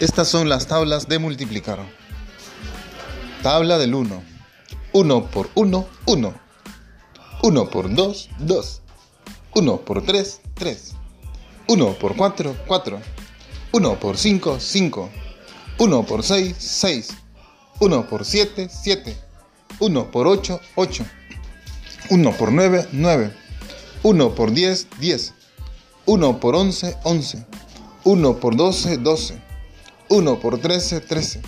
Estas son las tablas de multiplicar. Tabla del 1. 1 por 1, 1. 1 por 2, 2. 1 por 3, 3. 1 por 4, 4. 1 por 5, 5. 1 por 6, 6. 1 por 7, 7. 1 por 8, 8. 1 por 9, 9. 1 por 10, 10. 1 por 11, 11. 1 por 12, 12. 1 por 13, 13.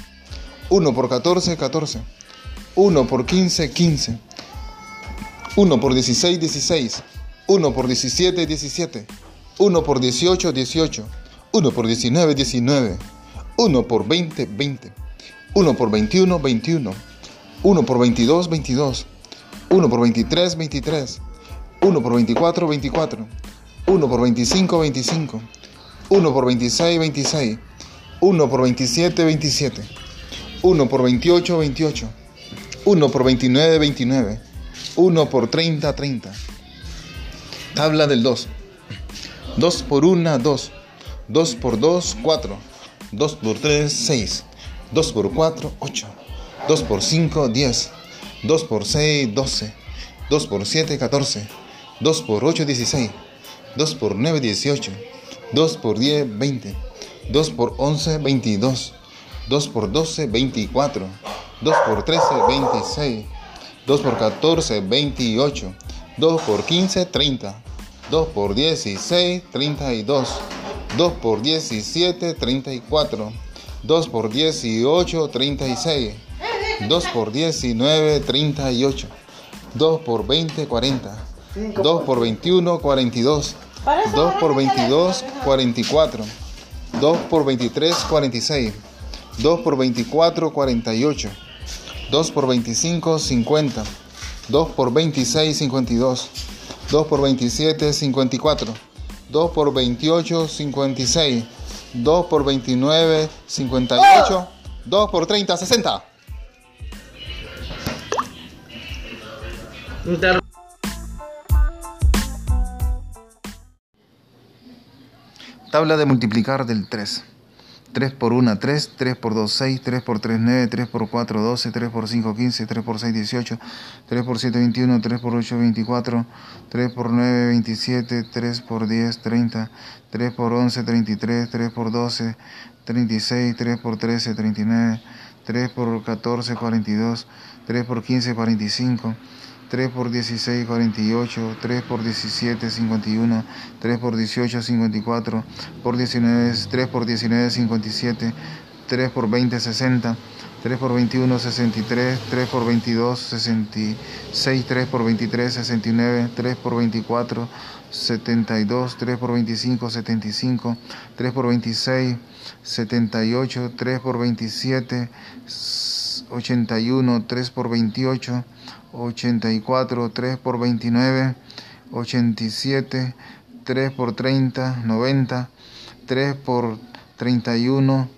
1 por 14, 14. 1 por 15, 15. 1 por 16, 16. 1 por 17, 17. 1 por 18, 18. 1 por 19, 19. 1 por 20, 20. 1 por 21, 21. 1 por 22, 22. 1 por 23, 23. 1 por 24, 24. 1 por 25, 25. 1 por 26, 26. 1 por 27, 27. 1 por 28, 28. 1 por 29, 29. 1 por 30, 30. Tabla del 2. 2 por 1, 2. 2 por 2, 4. 2 por 3, 6. 2 por 4, 8. 2 por 5, 10. 2 por 6, 12. 2 por 7, 14. 2 por 8, 16. 2 por 9, 18. 2 por 10, 20. 2 por 11, 22. 2 por 12, 24. 2 por 13, 26. 2 por 14, 28. 2 por 15, 30. 2 por 16, 32. 2 por 17, 34. 2 por 18, 36. 2 por 19, 38. 2 por 20, 40. 2 por 21, 42. 2 por 22, 44. 2 por 23, 46. 2 por 24, 48. 2 por 25, 50. 2 por 26, 52. 2 por 27, 54. 2 por 28, 56. 2 por 29, 58. 2 por 30, 60. Tabla de multiplicar del 3. 3 por 1, 3, 3 por 2, 6, 3 por 3, 9, 3 por 4, 12, 3 por 5, 15, 3 por 6, 18, 3 por 7, 21, 3 por 8, 24, 3 por 9, 27, 3 por 10, 30, 3 por 11, 33, 3 por 12, 36, 3 por 13, 39, 3 por 14, 42, 3 por 15, 45, 3 por 16, 48, 3 por 17, 51, 3 por 18, 54, por 19, 3 por 19, 57, 3 por 20, 60, 3 por 21, 63, 3 por 22, 66, 3 por 23, 69, 3 por 24, 72, 3 por 25, 75, 3 por 26, 78, 3 por 27, 81, 3 por 28, 84, 3 por 29, 87, 3 por 30, 90, 3 por 31,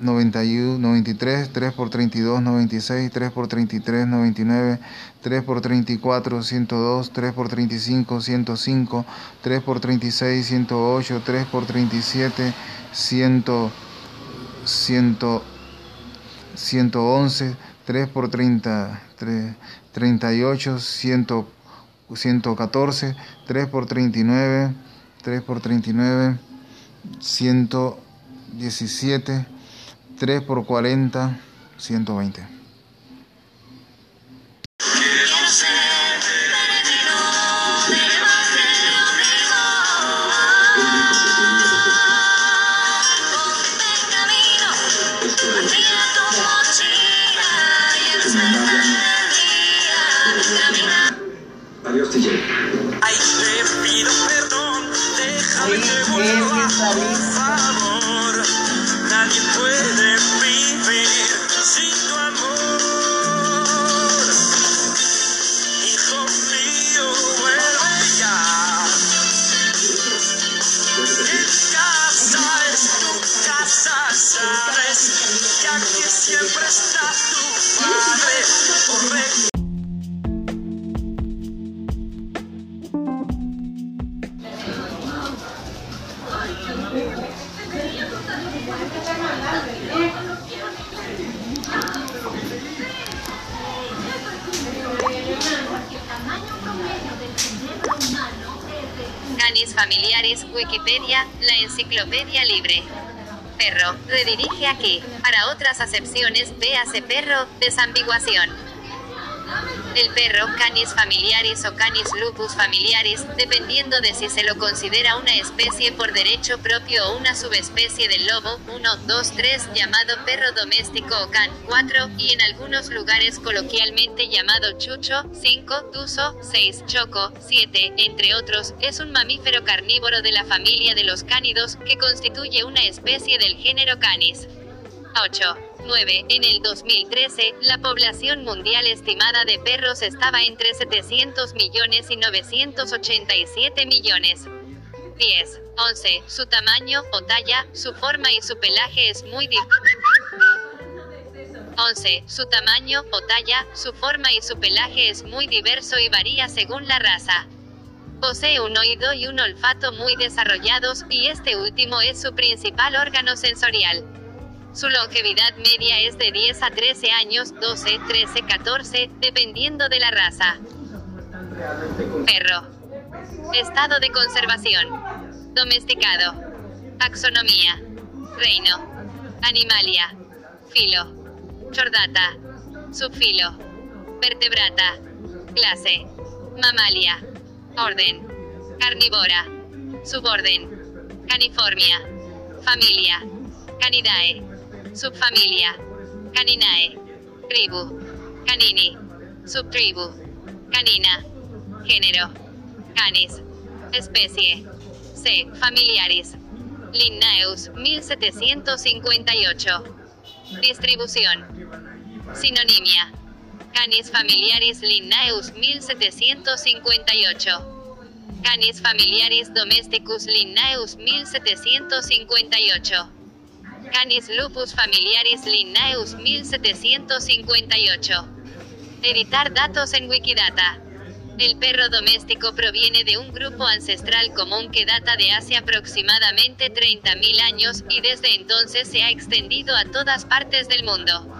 91, 93, 3 por 32, 96, 3 por 33, 99, 3 por 34, 102, 3 por 35, 105, 3 por 36, 108, 3 por 37, 100, 100, 111, 3 por 30, 3, 38, 100, 114, 3 por 39, 3 por 39, 117, 3 por 40, 120. Canis familiares, Wikipedia, la enciclopedia libre. Perro, redirige aquí. Para otras acepciones, véase perro, desambiguación. El perro Canis familiaris o Canis lupus familiaris, dependiendo de si se lo considera una especie por derecho propio o una subespecie del lobo, 1, 2, 3, llamado perro doméstico o can, 4, y en algunos lugares coloquialmente llamado chucho, 5, tuso, 6, choco, 7, entre otros, es un mamífero carnívoro de la familia de los cánidos, que constituye una especie del género Canis. 8. 9. En el 2013, la población mundial estimada de perros estaba entre 700 millones y 987 millones. 10. 11. Su tamaño, o talla, su forma y su pelaje es muy di- 11. Su tamaño, o talla, su forma y su pelaje es muy diverso y varía según la raza. Posee un oído y un olfato muy desarrollados, y este último es su principal órgano sensorial. Su longevidad media es de 10 a 13 años, 12, 13, 14, dependiendo de la raza. Perro. Estado de conservación. Domesticado. Taxonomía. Reino. Animalia. Filo. Chordata. Subfilo. Vertebrata. Clase. Mamalia. Orden. Carnívora. Suborden. Caniformia. Familia. Canidae. Subfamilia. Caninae. Tribu. Canini. Subtribu. Canina. Género. Canis. Especie. C. Familiaris. Linnaeus, 1758. Distribución. Sinonimia. Canis familiaris Linnaeus 1758. Canis familiaris domesticus Linnaeus 1758. Canis lupus familiaris Linnaeus 1758. Editar datos en Wikidata. El perro doméstico proviene de un grupo ancestral común que data de hace aproximadamente 30.000 años y desde entonces se ha extendido a todas partes del mundo.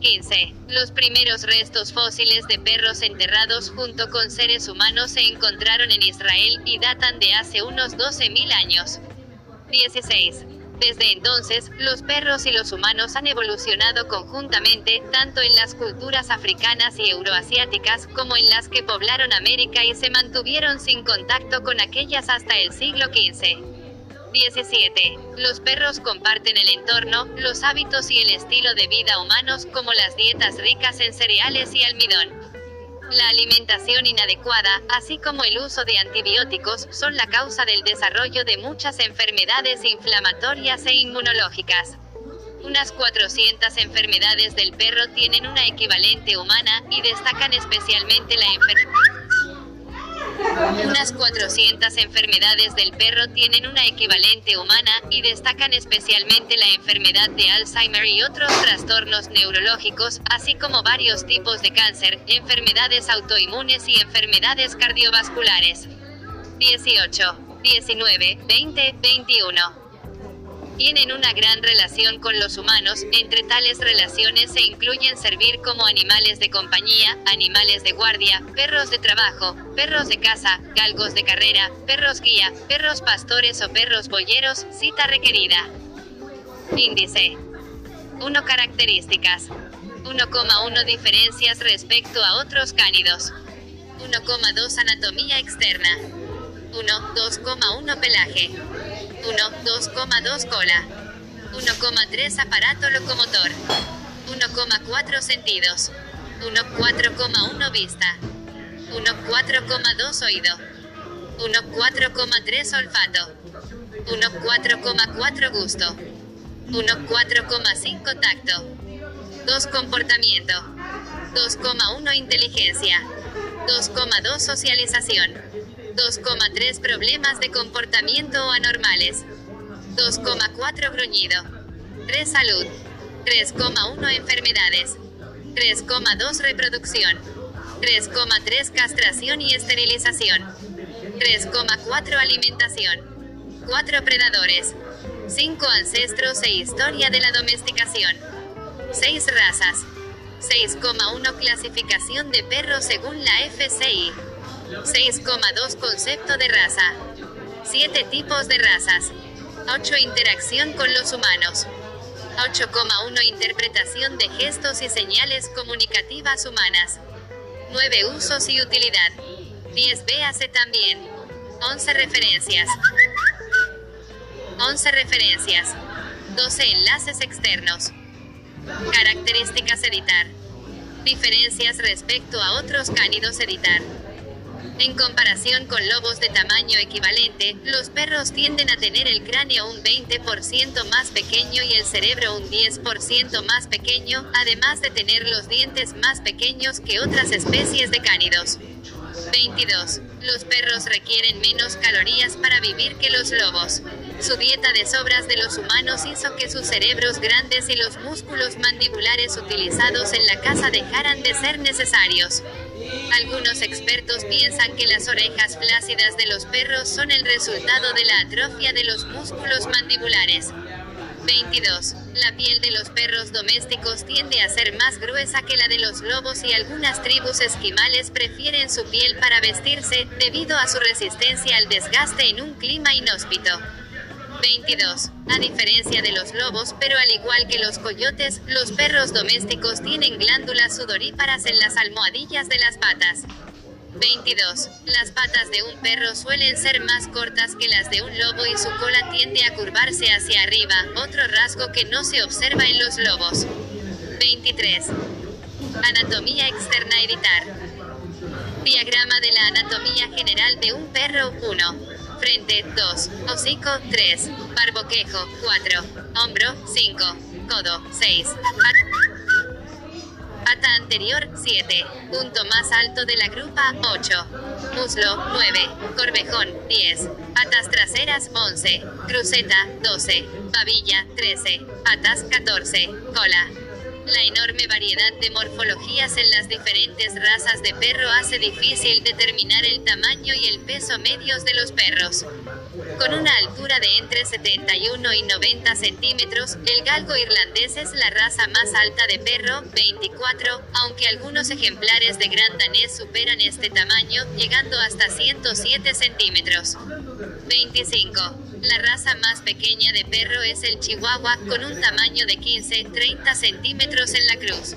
15. Los primeros restos fósiles de perros enterrados junto con seres humanos se encontraron en Israel y datan de hace unos 12.000 años. 16. Desde entonces, los perros y los humanos han evolucionado conjuntamente, tanto en las culturas africanas y euroasiáticas, como en las que poblaron América y se mantuvieron sin contacto con aquellas hasta el siglo XV. 17. Los perros comparten el entorno, los hábitos y el estilo de vida humanos, como las dietas ricas en cereales y almidón. La alimentación inadecuada, así como el uso de antibióticos, son la causa del desarrollo de muchas enfermedades inflamatorias e inmunológicas. Unas 400 enfermedades del perro tienen una equivalente humana, y destacan especialmente la enfermedad. Unas 400 enfermedades del perro tienen una equivalente humana, y destacan especialmente la enfermedad de Alzheimer y otros trastornos neurológicos, así como varios tipos de cáncer, enfermedades autoinmunes y enfermedades cardiovasculares. 18, 19, 20, 21 tienen una gran relación con los humanos, entre tales relaciones se incluyen servir como animales de compañía, animales de guardia, perros de trabajo, perros de caza, galgos de carrera, perros guía, perros pastores o perros boyeros, cita requerida. Índice. 1 Características. 1,1 Diferencias respecto a otros cánidos. 1,2 Anatomía externa. 1, 2,1 Pelaje 1, 2,2 cola. 1,3 aparato locomotor. 1,4 sentidos. 1, 4,1 vista. 1, 4,2 oído. 1, 4,3 olfato. 1, 4,4 gusto. 1, 4,5 tacto. 2 comportamiento. 2,1 inteligencia. 2,2 socialización. 2,3 problemas de comportamiento anormales. 2,4 gruñido. 3 salud. 3,1 enfermedades. 3,2 reproducción. 3,3 castración y esterilización. 3,4 alimentación. 4 predadores. 5 ancestros e historia de la domesticación. 6 razas. 6,1 clasificación de perros según la FCI. 6,2 concepto de raza. 7 tipos de razas. 8 interacción con los humanos. 8,1 interpretación de gestos y señales comunicativas humanas. 9 usos y utilidad. 10 véase también. 11 referencias. 11 referencias. 12 enlaces externos. Características editar. Diferencias respecto a otros cánidos editar. En comparación con lobos de tamaño equivalente, los perros tienden a tener el cráneo un 20% más pequeño y el cerebro un 10% más pequeño, además de tener los dientes más pequeños que otras especies de cánidos. 22. Los perros requieren menos calorías para vivir que los lobos. Su dieta de sobras de los humanos hizo que sus cerebros grandes y los músculos mandibulares utilizados en la caza dejaran de ser necesarios. Algunos expertos piensan que las orejas flácidas de los perros son el resultado de la atrofia de los músculos mandibulares. 22. La piel de los perros domésticos tiende a ser más gruesa que la de los lobos y algunas tribus esquimales prefieren su piel para vestirse, debido a su resistencia al desgaste en un clima inhóspito. 22. A diferencia de los lobos, pero al igual que los coyotes, los perros domésticos tienen glándulas sudoríparas en las almohadillas de las patas. 22. Las patas de un perro suelen ser más cortas que las de un lobo y su cola tiende a curvarse hacia arriba, otro rasgo que no se observa en los lobos. 23. Anatomía externa editar. Diagrama de la anatomía general de un perro 1. Frente 2. Hocico 3. Barboquejo 4. Hombro 5. Codo 6. Pata anterior 7. Punto más alto de la grupa 8. Muslo 9. Corvejón 10. Patas traseras 11. Cruceta 12. Babilla 13. Patas 14. Cola la enorme variedad de morfologías en las diferentes razas de perro hace difícil determinar el tamaño y el peso medios de los perros. Con una altura de entre 71 y 90 centímetros, el galgo irlandés es la raza más alta de perro, 24, aunque algunos ejemplares de gran danés superan este tamaño, llegando hasta 107 centímetros. 25. La raza más pequeña de perro es el chihuahua, con un tamaño de 15-30 centímetros en la cruz.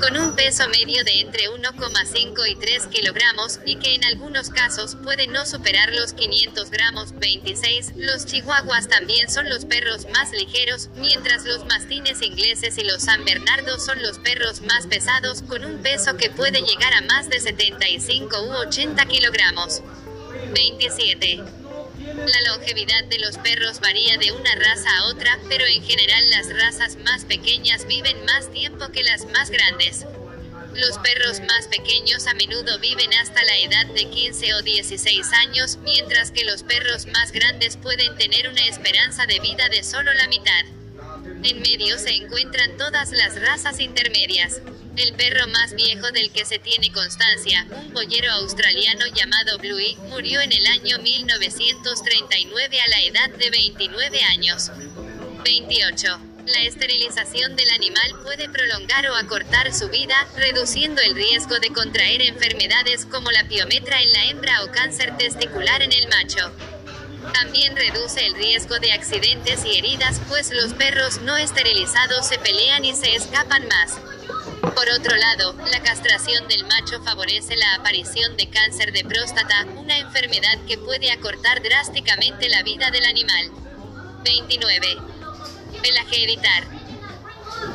Con un peso medio de entre 1,5 y 3 kilogramos, y que en algunos casos puede no superar los 500 gramos 26, los chihuahuas también son los perros más ligeros, mientras los mastines ingleses y los San Bernardo son los perros más pesados, con un peso que puede llegar a más de 75 u 80 kilogramos. 27. La longevidad de los perros varía de una raza a otra, pero en general las razas más pequeñas viven más tiempo que las más grandes. Los perros más pequeños a menudo viven hasta la edad de 15 o 16 años, mientras que los perros más grandes pueden tener una esperanza de vida de solo la mitad. En medio se encuentran todas las razas intermedias. El perro más viejo del que se tiene constancia, un pollero australiano llamado Bluey, murió en el año 1939 a la edad de 29 años. 28. La esterilización del animal puede prolongar o acortar su vida, reduciendo el riesgo de contraer enfermedades como la piometra en la hembra o cáncer testicular en el macho. También reduce el riesgo de accidentes y heridas, pues los perros no esterilizados se pelean y se escapan más. Por otro lado, la castración del macho favorece la aparición de cáncer de próstata, una enfermedad que puede acortar drásticamente la vida del animal. 29. Pelaje editar.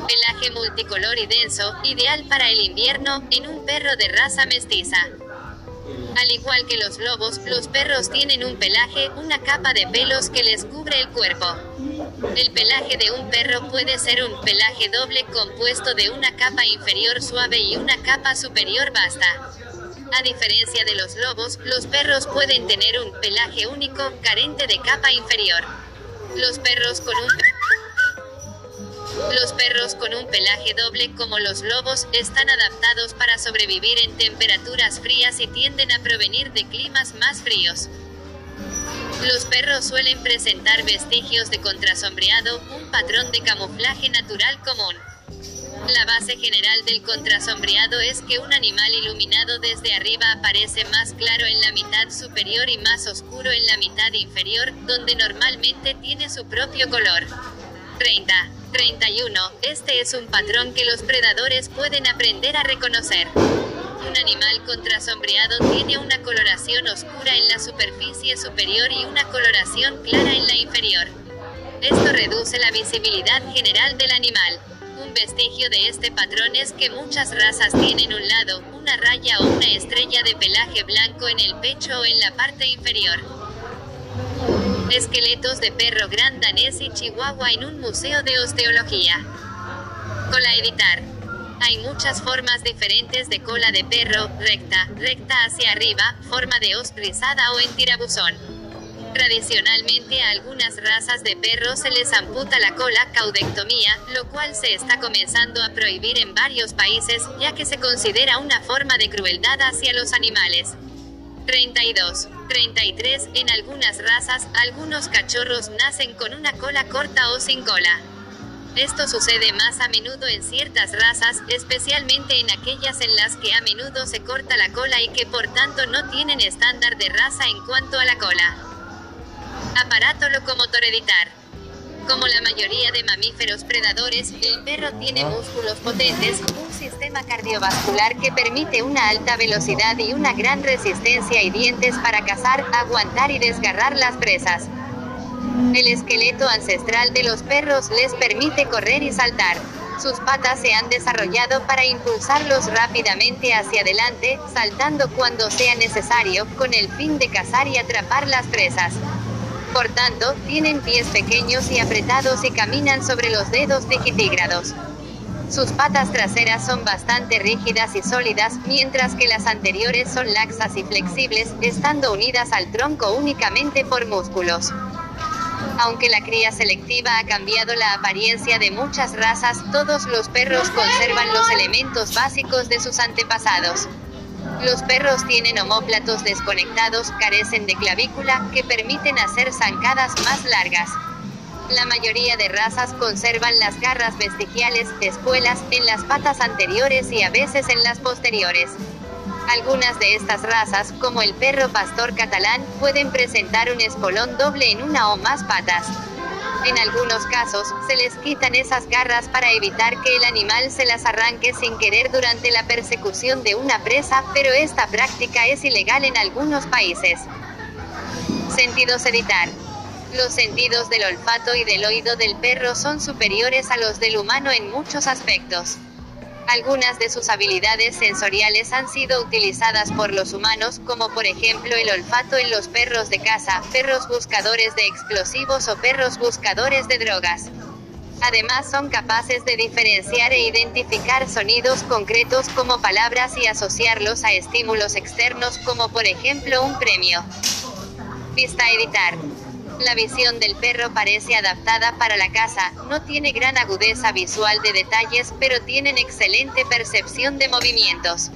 Pelaje multicolor y denso, ideal para el invierno, en un perro de raza mestiza. Al igual que los lobos, los perros tienen un pelaje, una capa de pelos que les cubre el cuerpo. El pelaje de un perro puede ser un pelaje doble compuesto de una capa inferior suave y una capa superior basta. A diferencia de los lobos, los perros pueden tener un pelaje único, carente de capa inferior. Los perros con un los perros con un pelaje doble como los lobos están adaptados para sobrevivir en temperaturas frías y tienden a provenir de climas más fríos. Los perros suelen presentar vestigios de contrasombreado, un patrón de camuflaje natural común. La base general del contrasombreado es que un animal iluminado desde arriba aparece más claro en la mitad superior y más oscuro en la mitad inferior, donde normalmente tiene su propio color. 30. 31. Este es un patrón que los predadores pueden aprender a reconocer. Un animal contrasombreado tiene una coloración oscura en la superficie superior y una coloración clara en la inferior. Esto reduce la visibilidad general del animal. Un vestigio de este patrón es que muchas razas tienen un lado, una raya o una estrella de pelaje blanco en el pecho o en la parte inferior. Esqueletos de perro gran danés y chihuahua en un museo de osteología. Cola editar. Hay muchas formas diferentes de cola de perro, recta, recta hacia arriba, forma de os rizada o en tirabuzón. Tradicionalmente a algunas razas de perros se les amputa la cola, caudectomía, lo cual se está comenzando a prohibir en varios países, ya que se considera una forma de crueldad hacia los animales. 32. 33. En algunas razas, algunos cachorros nacen con una cola corta o sin cola. Esto sucede más a menudo en ciertas razas, especialmente en aquellas en las que a menudo se corta la cola y que por tanto no tienen estándar de raza en cuanto a la cola. Aparato locomotor editar. Como la mayoría de mamíferos predadores, el perro tiene músculos potentes, un sistema cardiovascular que permite una alta velocidad y una gran resistencia y dientes para cazar, aguantar y desgarrar las presas. El esqueleto ancestral de los perros les permite correr y saltar. Sus patas se han desarrollado para impulsarlos rápidamente hacia adelante, saltando cuando sea necesario, con el fin de cazar y atrapar las presas. Por tanto, tienen pies pequeños y apretados y caminan sobre los dedos digitígrados. Sus patas traseras son bastante rígidas y sólidas, mientras que las anteriores son laxas y flexibles, estando unidas al tronco únicamente por músculos. Aunque la cría selectiva ha cambiado la apariencia de muchas razas, todos los perros conservan los elementos básicos de sus antepasados. Los perros tienen omóplatos desconectados, carecen de clavícula, que permiten hacer zancadas más largas. La mayoría de razas conservan las garras vestigiales, espuelas, en las patas anteriores y a veces en las posteriores. Algunas de estas razas, como el perro pastor catalán, pueden presentar un espolón doble en una o más patas. En algunos casos, se les quitan esas garras para evitar que el animal se las arranque sin querer durante la persecución de una presa, pero esta práctica es ilegal en algunos países. Sentidos editar. Los sentidos del olfato y del oído del perro son superiores a los del humano en muchos aspectos. Algunas de sus habilidades sensoriales han sido utilizadas por los humanos, como por ejemplo el olfato en los perros de caza, perros buscadores de explosivos o perros buscadores de drogas. Además son capaces de diferenciar e identificar sonidos concretos como palabras y asociarlos a estímulos externos como por ejemplo un premio. Vista editar. La visión del perro parece adaptada para la caza, no tiene gran agudeza visual de detalles, pero tienen excelente percepción de movimientos.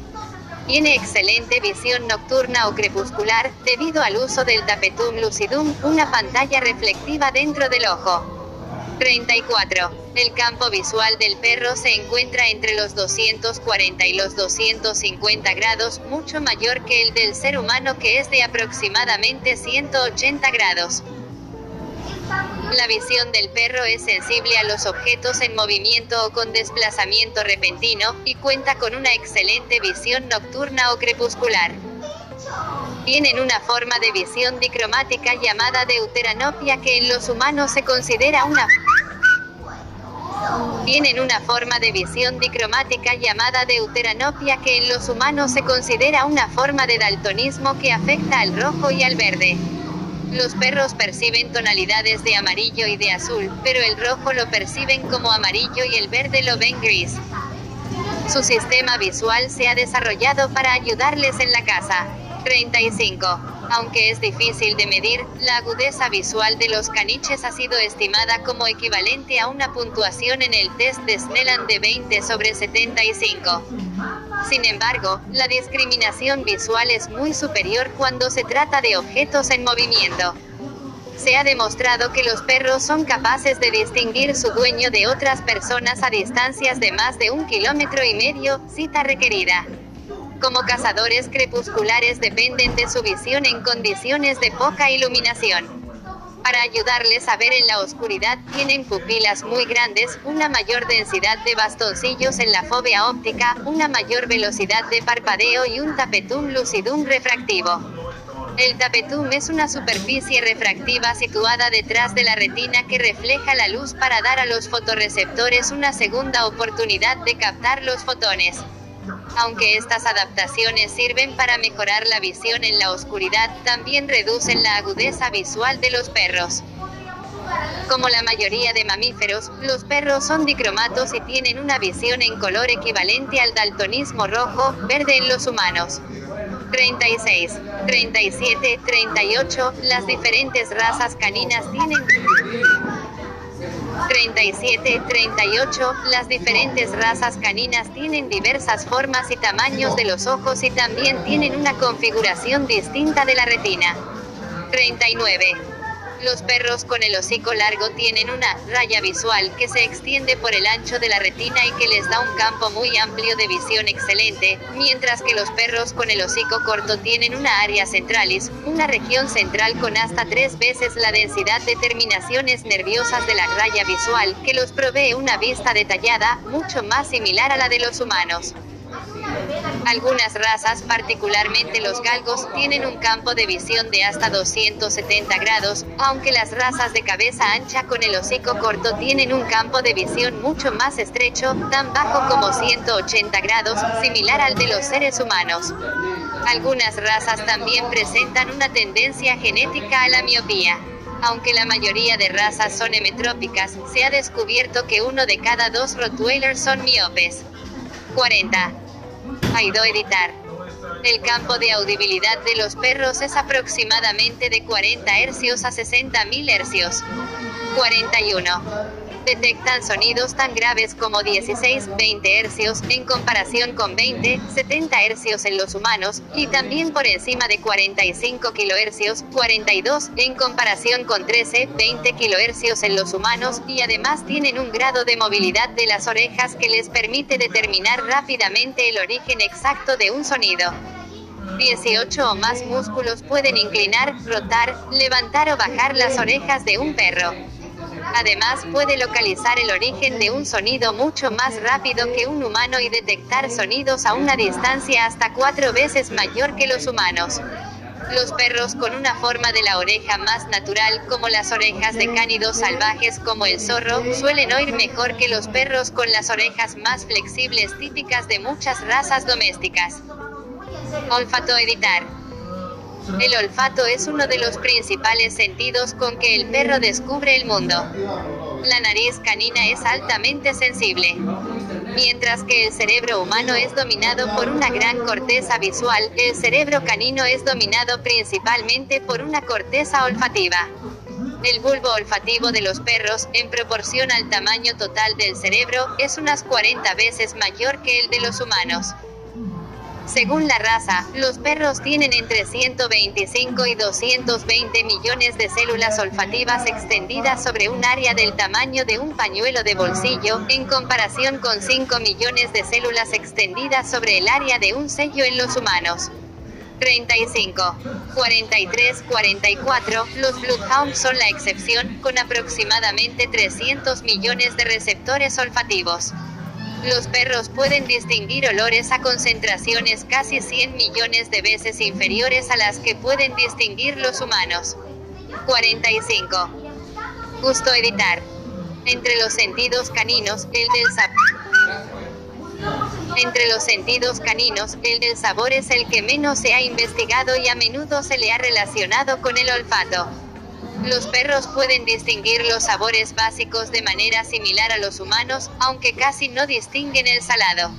Tiene excelente visión nocturna o crepuscular, debido al uso del tapetum lucidum, una pantalla reflectiva dentro del ojo. 34. El campo visual del perro se encuentra entre los 240 y los 250 grados, mucho mayor que el del ser humano que es de aproximadamente 180 grados. La visión del perro es sensible a los objetos en movimiento o con desplazamiento repentino, y cuenta con una excelente visión nocturna o crepuscular. Tienen una forma de visión dicromática llamada deuteranopia que en los humanos se considera una tienen una forma de visión dicromática llamada deuteranopia que en los humanos se considera una forma de daltonismo que afecta al rojo y al verde. Los perros perciben tonalidades de amarillo y de azul, pero el rojo lo perciben como amarillo y el verde lo ven gris. Su sistema visual se ha desarrollado para ayudarles en la caza. 35. Aunque es difícil de medir, la agudeza visual de los caniches ha sido estimada como equivalente a una puntuación en el test de Snellan de 20 sobre 75. Sin embargo, la discriminación visual es muy superior cuando se trata de objetos en movimiento. Se ha demostrado que los perros son capaces de distinguir su dueño de otras personas a distancias de más de un kilómetro y medio, cita requerida. Como cazadores crepusculares dependen de su visión en condiciones de poca iluminación. Para ayudarles a ver en la oscuridad, tienen pupilas muy grandes, una mayor densidad de bastoncillos en la fobia óptica, una mayor velocidad de parpadeo y un tapetum lucidum refractivo. El tapetum es una superficie refractiva situada detrás de la retina que refleja la luz para dar a los fotorreceptores una segunda oportunidad de captar los fotones. Aunque estas adaptaciones sirven para mejorar la visión en la oscuridad, también reducen la agudeza visual de los perros. Como la mayoría de mamíferos, los perros son dicromatos y tienen una visión en color equivalente al daltonismo rojo, verde en los humanos. 36, 37, 38, las diferentes razas caninas tienen 37, 38, las diferentes razas caninas tienen diversas formas y tamaños de los ojos y también tienen una configuración distinta de la retina. 39. Los perros con el hocico largo tienen una raya visual que se extiende por el ancho de la retina y que les da un campo muy amplio de visión excelente, mientras que los perros con el hocico corto tienen una área centralis, una región central con hasta tres veces la densidad de terminaciones nerviosas de la raya visual, que los provee una vista detallada, mucho más similar a la de los humanos. Algunas razas, particularmente los galgos, tienen un campo de visión de hasta 270 grados, aunque las razas de cabeza ancha con el hocico corto tienen un campo de visión mucho más estrecho, tan bajo como 180 grados, similar al de los seres humanos. Algunas razas también presentan una tendencia genética a la miopía. Aunque la mayoría de razas son hemetrópicas, se ha descubierto que uno de cada dos Rottweilers son miopes. 40. Aido editar. El campo de audibilidad de los perros es aproximadamente de 40 Hz a 60.000 Hz. 41 detectan sonidos tan graves como 16, 20 Hz, en comparación con 20, 70 Hz en los humanos, y también por encima de 45 kHz, 42, en comparación con 13, 20 kHz en los humanos, y además tienen un grado de movilidad de las orejas que les permite determinar rápidamente el origen exacto de un sonido. 18 o más músculos pueden inclinar, rotar, levantar o bajar las orejas de un perro. Además puede localizar el origen de un sonido mucho más rápido que un humano y detectar sonidos a una distancia hasta cuatro veces mayor que los humanos. Los perros con una forma de la oreja más natural, como las orejas de cánidos salvajes como el zorro, suelen oír mejor que los perros con las orejas más flexibles típicas de muchas razas domésticas. Olfato editar. El olfato es uno de los principales sentidos con que el perro descubre el mundo. La nariz canina es altamente sensible. Mientras que el cerebro humano es dominado por una gran corteza visual, el cerebro canino es dominado principalmente por una corteza olfativa. El bulbo olfativo de los perros, en proporción al tamaño total del cerebro, es unas 40 veces mayor que el de los humanos. Según la raza, los perros tienen entre 125 y 220 millones de células olfativas extendidas sobre un área del tamaño de un pañuelo de bolsillo, en comparación con 5 millones de células extendidas sobre el área de un sello en los humanos. 35, 43, 44, los Bloodhounds son la excepción, con aproximadamente 300 millones de receptores olfativos. Los perros pueden distinguir olores a concentraciones casi 100 millones de veces inferiores a las que pueden distinguir los humanos. 45. Gusto editar. Entre los sentidos caninos, el del sabor. Entre los sentidos caninos, el del sabor es el que menos se ha investigado y a menudo se le ha relacionado con el olfato. Los perros pueden distinguir los sabores básicos de manera similar a los humanos, aunque casi no distinguen el salado.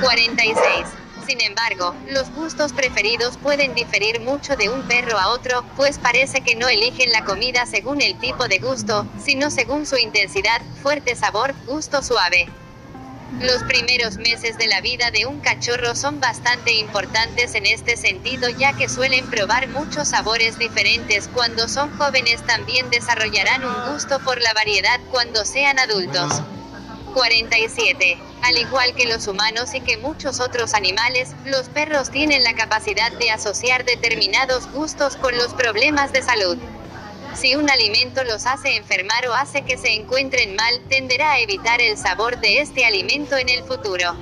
46. Sin embargo, los gustos preferidos pueden diferir mucho de un perro a otro, pues parece que no eligen la comida según el tipo de gusto, sino según su intensidad, fuerte sabor, gusto suave. Los primeros meses de la vida de un cachorro son bastante importantes en este sentido ya que suelen probar muchos sabores diferentes cuando son jóvenes también desarrollarán un gusto por la variedad cuando sean adultos. 47. Al igual que los humanos y que muchos otros animales, los perros tienen la capacidad de asociar determinados gustos con los problemas de salud. Si un alimento los hace enfermar o hace que se encuentren mal, tenderá a evitar el sabor de este alimento en el futuro.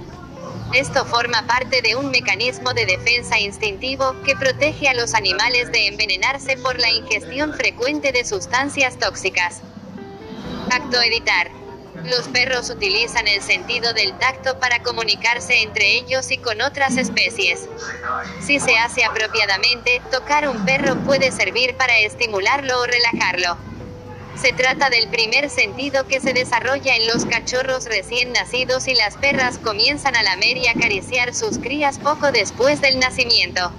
Esto forma parte de un mecanismo de defensa instintivo que protege a los animales de envenenarse por la ingestión frecuente de sustancias tóxicas. Acto editar. Los perros utilizan el sentido del tacto para comunicarse entre ellos y con otras especies. Si se hace apropiadamente, tocar un perro puede servir para estimularlo o relajarlo. Se trata del primer sentido que se desarrolla en los cachorros recién nacidos y las perras comienzan a lamer y acariciar sus crías poco después del nacimiento.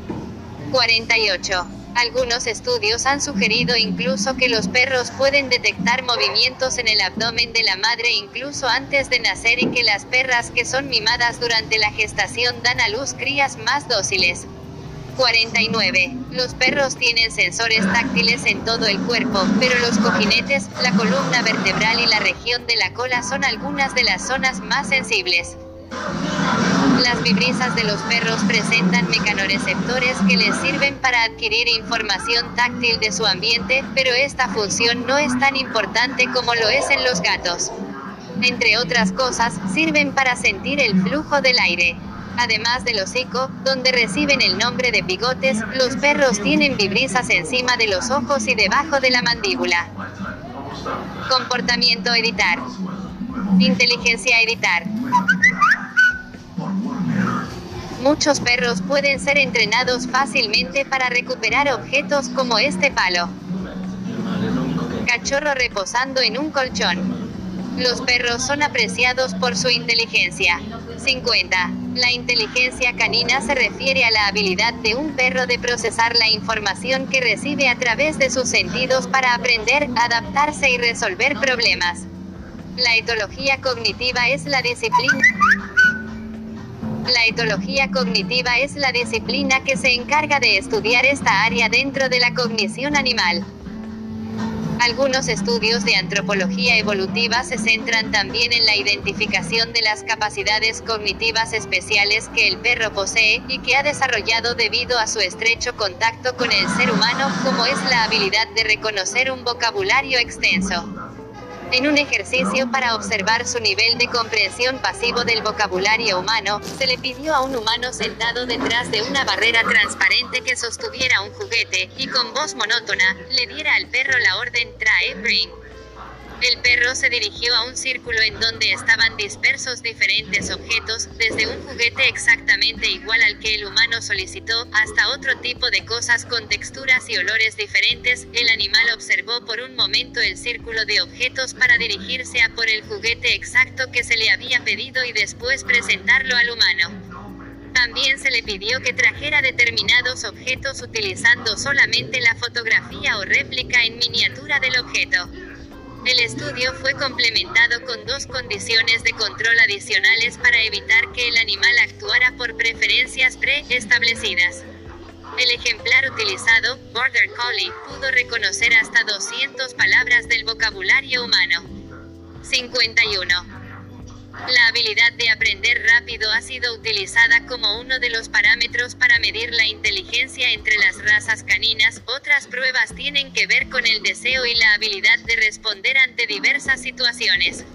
48. Algunos estudios han sugerido incluso que los perros pueden detectar movimientos en el abdomen de la madre incluso antes de nacer y que las perras que son mimadas durante la gestación dan a luz crías más dóciles. 49. Los perros tienen sensores táctiles en todo el cuerpo, pero los cojinetes, la columna vertebral y la región de la cola son algunas de las zonas más sensibles. Las vibrisas de los perros presentan mecanoreceptores que les sirven para adquirir información táctil de su ambiente, pero esta función no es tan importante como lo es en los gatos. Entre otras cosas, sirven para sentir el flujo del aire. Además del hocico, donde reciben el nombre de bigotes, los perros tienen vibrisas encima de los ojos y debajo de la mandíbula. Comportamiento editar. Inteligencia editar. Muchos perros pueden ser entrenados fácilmente para recuperar objetos como este palo. Cachorro reposando en un colchón. Los perros son apreciados por su inteligencia. 50. La inteligencia canina se refiere a la habilidad de un perro de procesar la información que recibe a través de sus sentidos para aprender, adaptarse y resolver problemas. La etología cognitiva es la disciplina la etología cognitiva es la disciplina que se encarga de estudiar esta área dentro de la cognición animal. Algunos estudios de antropología evolutiva se centran también en la identificación de las capacidades cognitivas especiales que el perro posee y que ha desarrollado debido a su estrecho contacto con el ser humano, como es la habilidad de reconocer un vocabulario extenso. En un ejercicio para observar su nivel de comprensión pasivo del vocabulario humano, se le pidió a un humano sentado detrás de una barrera transparente que sostuviera un juguete, y con voz monótona, le diera al perro la orden trae, bring. El perro se dirigió a un círculo en donde estaban dispersos diferentes objetos, desde un juguete exactamente igual al que el humano solicitó, hasta otro tipo de cosas con texturas y olores diferentes. El animal observó por un momento el círculo de objetos para dirigirse a por el juguete exacto que se le había pedido y después presentarlo al humano. También se le pidió que trajera determinados objetos utilizando solamente la fotografía o réplica en miniatura del objeto. El estudio fue complementado con dos condiciones de control adicionales para evitar que el animal actuara por preferencias preestablecidas. El ejemplar utilizado, Border Collie, pudo reconocer hasta 200 palabras del vocabulario humano. 51. La habilidad de aprender rápido ha sido utilizada como uno de los parámetros para medir la inteligencia entre las razas caninas. Otras pruebas tienen que ver con el deseo y la habilidad de responder ante diversas situaciones.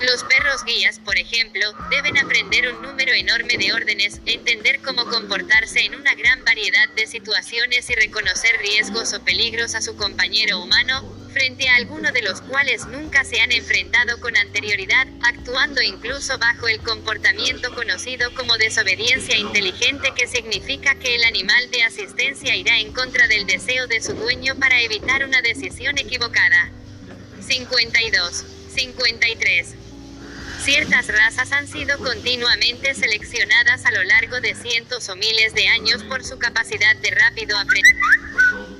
Los perros guías, por ejemplo, deben aprender un número enorme de órdenes, entender cómo comportarse en una gran variedad de situaciones y reconocer riesgos o peligros a su compañero humano, frente a alguno de los cuales nunca se han enfrentado con anterioridad, actuando incluso bajo el comportamiento conocido como desobediencia inteligente que significa que el animal de asistencia irá en contra del deseo de su dueño para evitar una decisión equivocada. 52. 53. Ciertas razas han sido continuamente seleccionadas a lo largo de cientos o miles de años por su capacidad de rápido aprendizaje.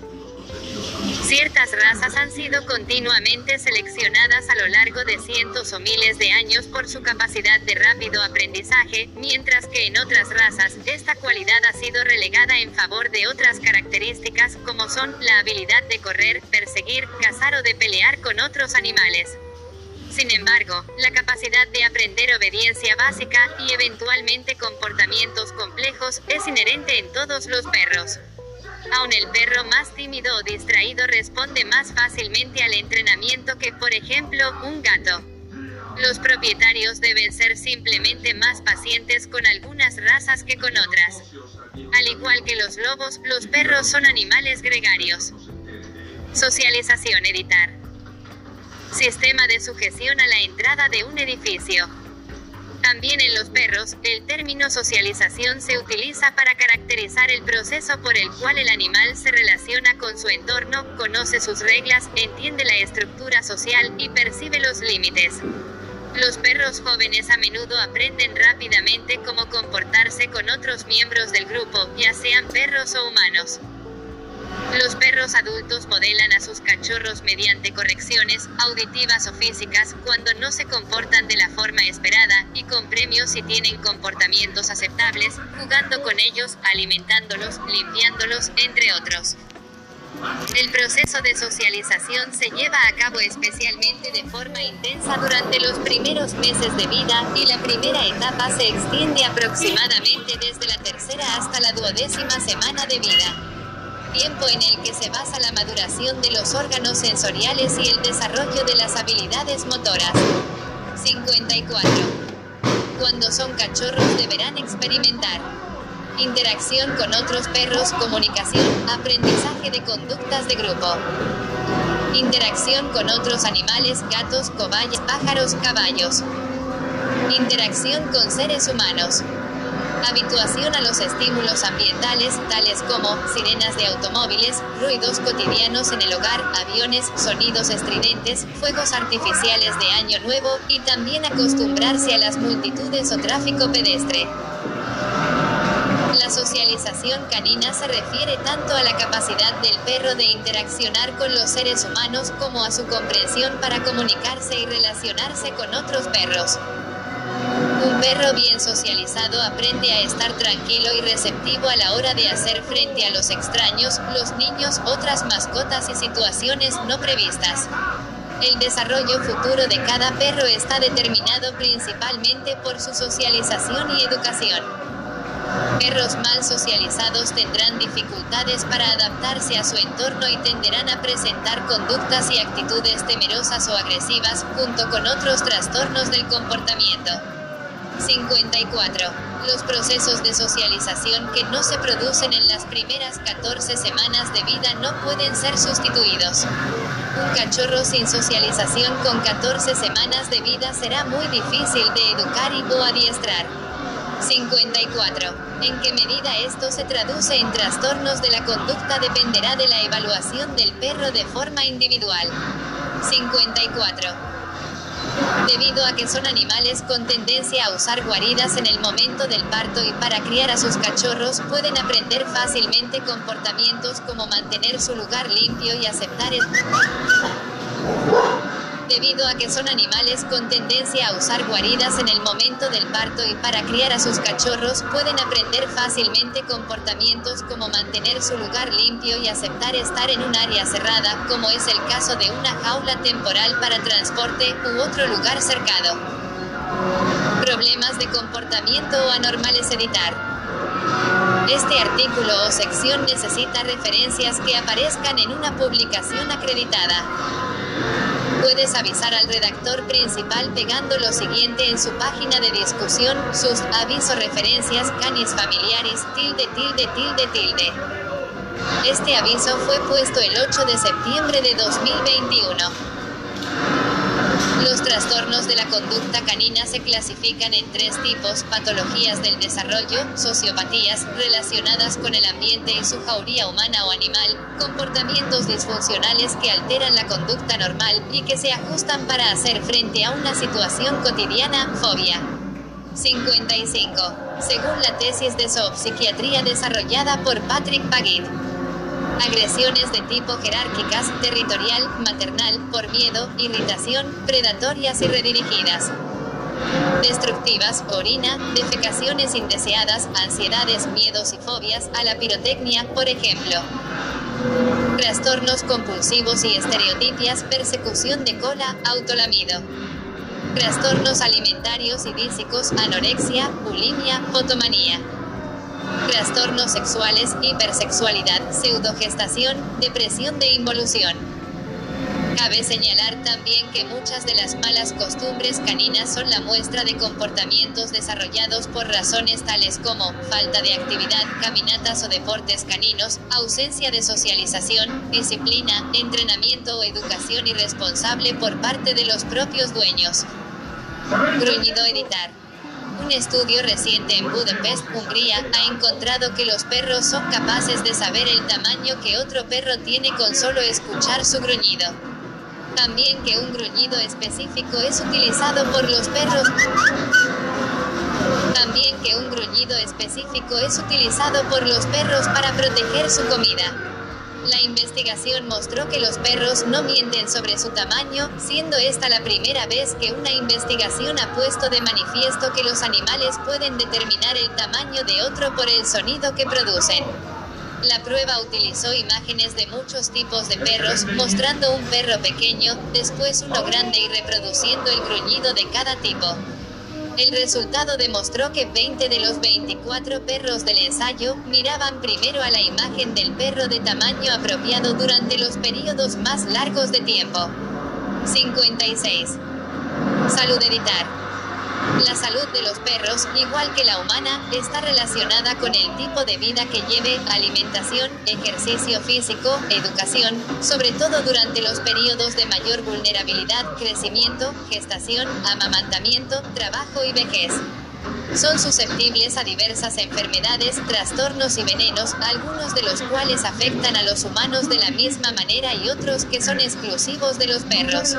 Ciertas razas han sido continuamente seleccionadas a lo largo de cientos o miles de años por su capacidad de rápido aprendizaje, mientras que en otras razas, esta cualidad ha sido relegada en favor de otras características, como son la habilidad de correr, perseguir, cazar o de pelear con otros animales. Sin embargo, la capacidad de aprender obediencia básica y eventualmente comportamientos complejos es inherente en todos los perros. Aun el perro más tímido o distraído responde más fácilmente al entrenamiento que, por ejemplo, un gato. Los propietarios deben ser simplemente más pacientes con algunas razas que con otras. Al igual que los lobos, los perros son animales gregarios. Socialización editar. Sistema de sujeción a la entrada de un edificio. También en los perros, el término socialización se utiliza para caracterizar el proceso por el cual el animal se relaciona con su entorno, conoce sus reglas, entiende la estructura social y percibe los límites. Los perros jóvenes a menudo aprenden rápidamente cómo comportarse con otros miembros del grupo, ya sean perros o humanos. Los perros adultos modelan a sus cachorros mediante correcciones, auditivas o físicas, cuando no se comportan de la forma esperada, y con premios si tienen comportamientos aceptables, jugando con ellos, alimentándolos, limpiándolos, entre otros. El proceso de socialización se lleva a cabo especialmente de forma intensa durante los primeros meses de vida, y la primera etapa se extiende aproximadamente desde la tercera hasta la duodécima semana de vida tiempo en el que se basa la maduración de los órganos sensoriales y el desarrollo de las habilidades motoras. 54. Cuando son cachorros deberán experimentar interacción con otros perros, comunicación, aprendizaje de conductas de grupo, interacción con otros animales, gatos, cobayas, pájaros, caballos, interacción con seres humanos. Habituación a los estímulos ambientales, tales como sirenas de automóviles, ruidos cotidianos en el hogar, aviones, sonidos estridentes, fuegos artificiales de Año Nuevo, y también acostumbrarse a las multitudes o tráfico pedestre. La socialización canina se refiere tanto a la capacidad del perro de interaccionar con los seres humanos como a su comprensión para comunicarse y relacionarse con otros perros. Un perro bien socializado aprende a estar tranquilo y receptivo a la hora de hacer frente a los extraños, los niños, otras mascotas y situaciones no previstas. El desarrollo futuro de cada perro está determinado principalmente por su socialización y educación. Perros mal socializados tendrán dificultades para adaptarse a su entorno y tenderán a presentar conductas y actitudes temerosas o agresivas, junto con otros trastornos del comportamiento. 54. Los procesos de socialización que no se producen en las primeras 14 semanas de vida no pueden ser sustituidos. Un cachorro sin socialización con 14 semanas de vida será muy difícil de educar y o adiestrar. 54. En qué medida esto se traduce en trastornos de la conducta dependerá de la evaluación del perro de forma individual. 54 debido a que son animales con tendencia a usar guaridas en el momento del parto y para criar a sus cachorros pueden aprender fácilmente comportamientos como mantener su lugar limpio y aceptar el debido a que son animales con tendencia a usar guaridas en el momento del parto y para criar a sus cachorros, pueden aprender fácilmente comportamientos como mantener su lugar limpio y aceptar estar en un área cerrada, como es el caso de una jaula temporal para transporte u otro lugar cercado. Problemas de comportamiento o anormales editar. Este artículo o sección necesita referencias que aparezcan en una publicación acreditada. Puedes avisar al redactor principal pegando lo siguiente en su página de discusión, sus aviso referencias canis familiaris tilde tilde tilde tilde. Este aviso fue puesto el 8 de septiembre de 2021. Trastornos de la conducta canina se clasifican en tres tipos, patologías del desarrollo, sociopatías, relacionadas con el ambiente y su jauría humana o animal, comportamientos disfuncionales que alteran la conducta normal y que se ajustan para hacer frente a una situación cotidiana, fobia. 55. Según la tesis de zoopsiquiatría desarrollada por Patrick Paget. Agresiones de tipo jerárquicas, territorial, maternal, por miedo, irritación, predatorias y redirigidas. Destructivas, orina, defecaciones indeseadas, ansiedades, miedos y fobias, a la pirotecnia, por ejemplo. Trastornos compulsivos y estereotipias, persecución de cola, autolamido. Trastornos alimentarios y físicos, anorexia, bulimia, fotomanía. Trastornos sexuales, hipersexualidad, pseudogestación, depresión de involución. Cabe señalar también que muchas de las malas costumbres caninas son la muestra de comportamientos desarrollados por razones tales como falta de actividad, caminatas o deportes caninos, ausencia de socialización, disciplina, entrenamiento o educación irresponsable por parte de los propios dueños. Gruñido editar. Un estudio reciente en Budapest, Hungría, ha encontrado que los perros son capaces de saber el tamaño que otro perro tiene con solo escuchar su gruñido. También que un gruñido específico es utilizado por los perros. También que un gruñido específico es utilizado por los perros para proteger su comida. La investigación mostró que los perros no mienten sobre su tamaño, siendo esta la primera vez que una investigación ha puesto de manifiesto que los animales pueden determinar el tamaño de otro por el sonido que producen. La prueba utilizó imágenes de muchos tipos de perros, mostrando un perro pequeño, después uno grande y reproduciendo el gruñido de cada tipo. El resultado demostró que 20 de los 24 perros del ensayo miraban primero a la imagen del perro de tamaño apropiado durante los periodos más largos de tiempo. 56. Salud editar. La salud de los perros, igual que la humana, está relacionada con el tipo de vida que lleve, alimentación, ejercicio físico, educación, sobre todo durante los periodos de mayor vulnerabilidad, crecimiento, gestación, amamantamiento, trabajo y vejez. Son susceptibles a diversas enfermedades, trastornos y venenos, algunos de los cuales afectan a los humanos de la misma manera y otros que son exclusivos de los perros.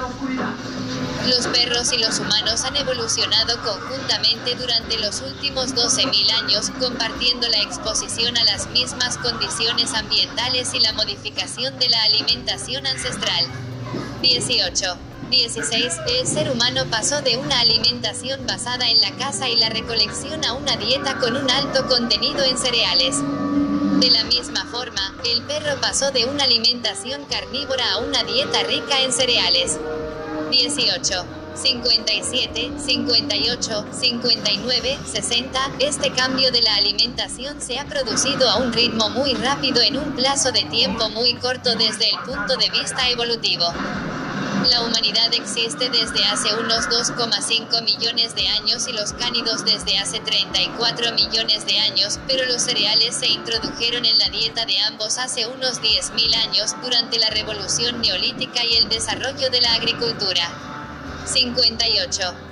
Los perros y los humanos han evolucionado conjuntamente durante los últimos 12.000 años, compartiendo la exposición a las mismas condiciones ambientales y la modificación de la alimentación ancestral. 18. 16. El ser humano pasó de una alimentación basada en la caza y la recolección a una dieta con un alto contenido en cereales. De la misma forma, el perro pasó de una alimentación carnívora a una dieta rica en cereales. 18. 57, 58, 59, 60. Este cambio de la alimentación se ha producido a un ritmo muy rápido en un plazo de tiempo muy corto desde el punto de vista evolutivo. La humanidad existe desde hace unos 2,5 millones de años y los cánidos desde hace 34 millones de años, pero los cereales se introdujeron en la dieta de ambos hace unos 10.000 años durante la revolución neolítica y el desarrollo de la agricultura. 58.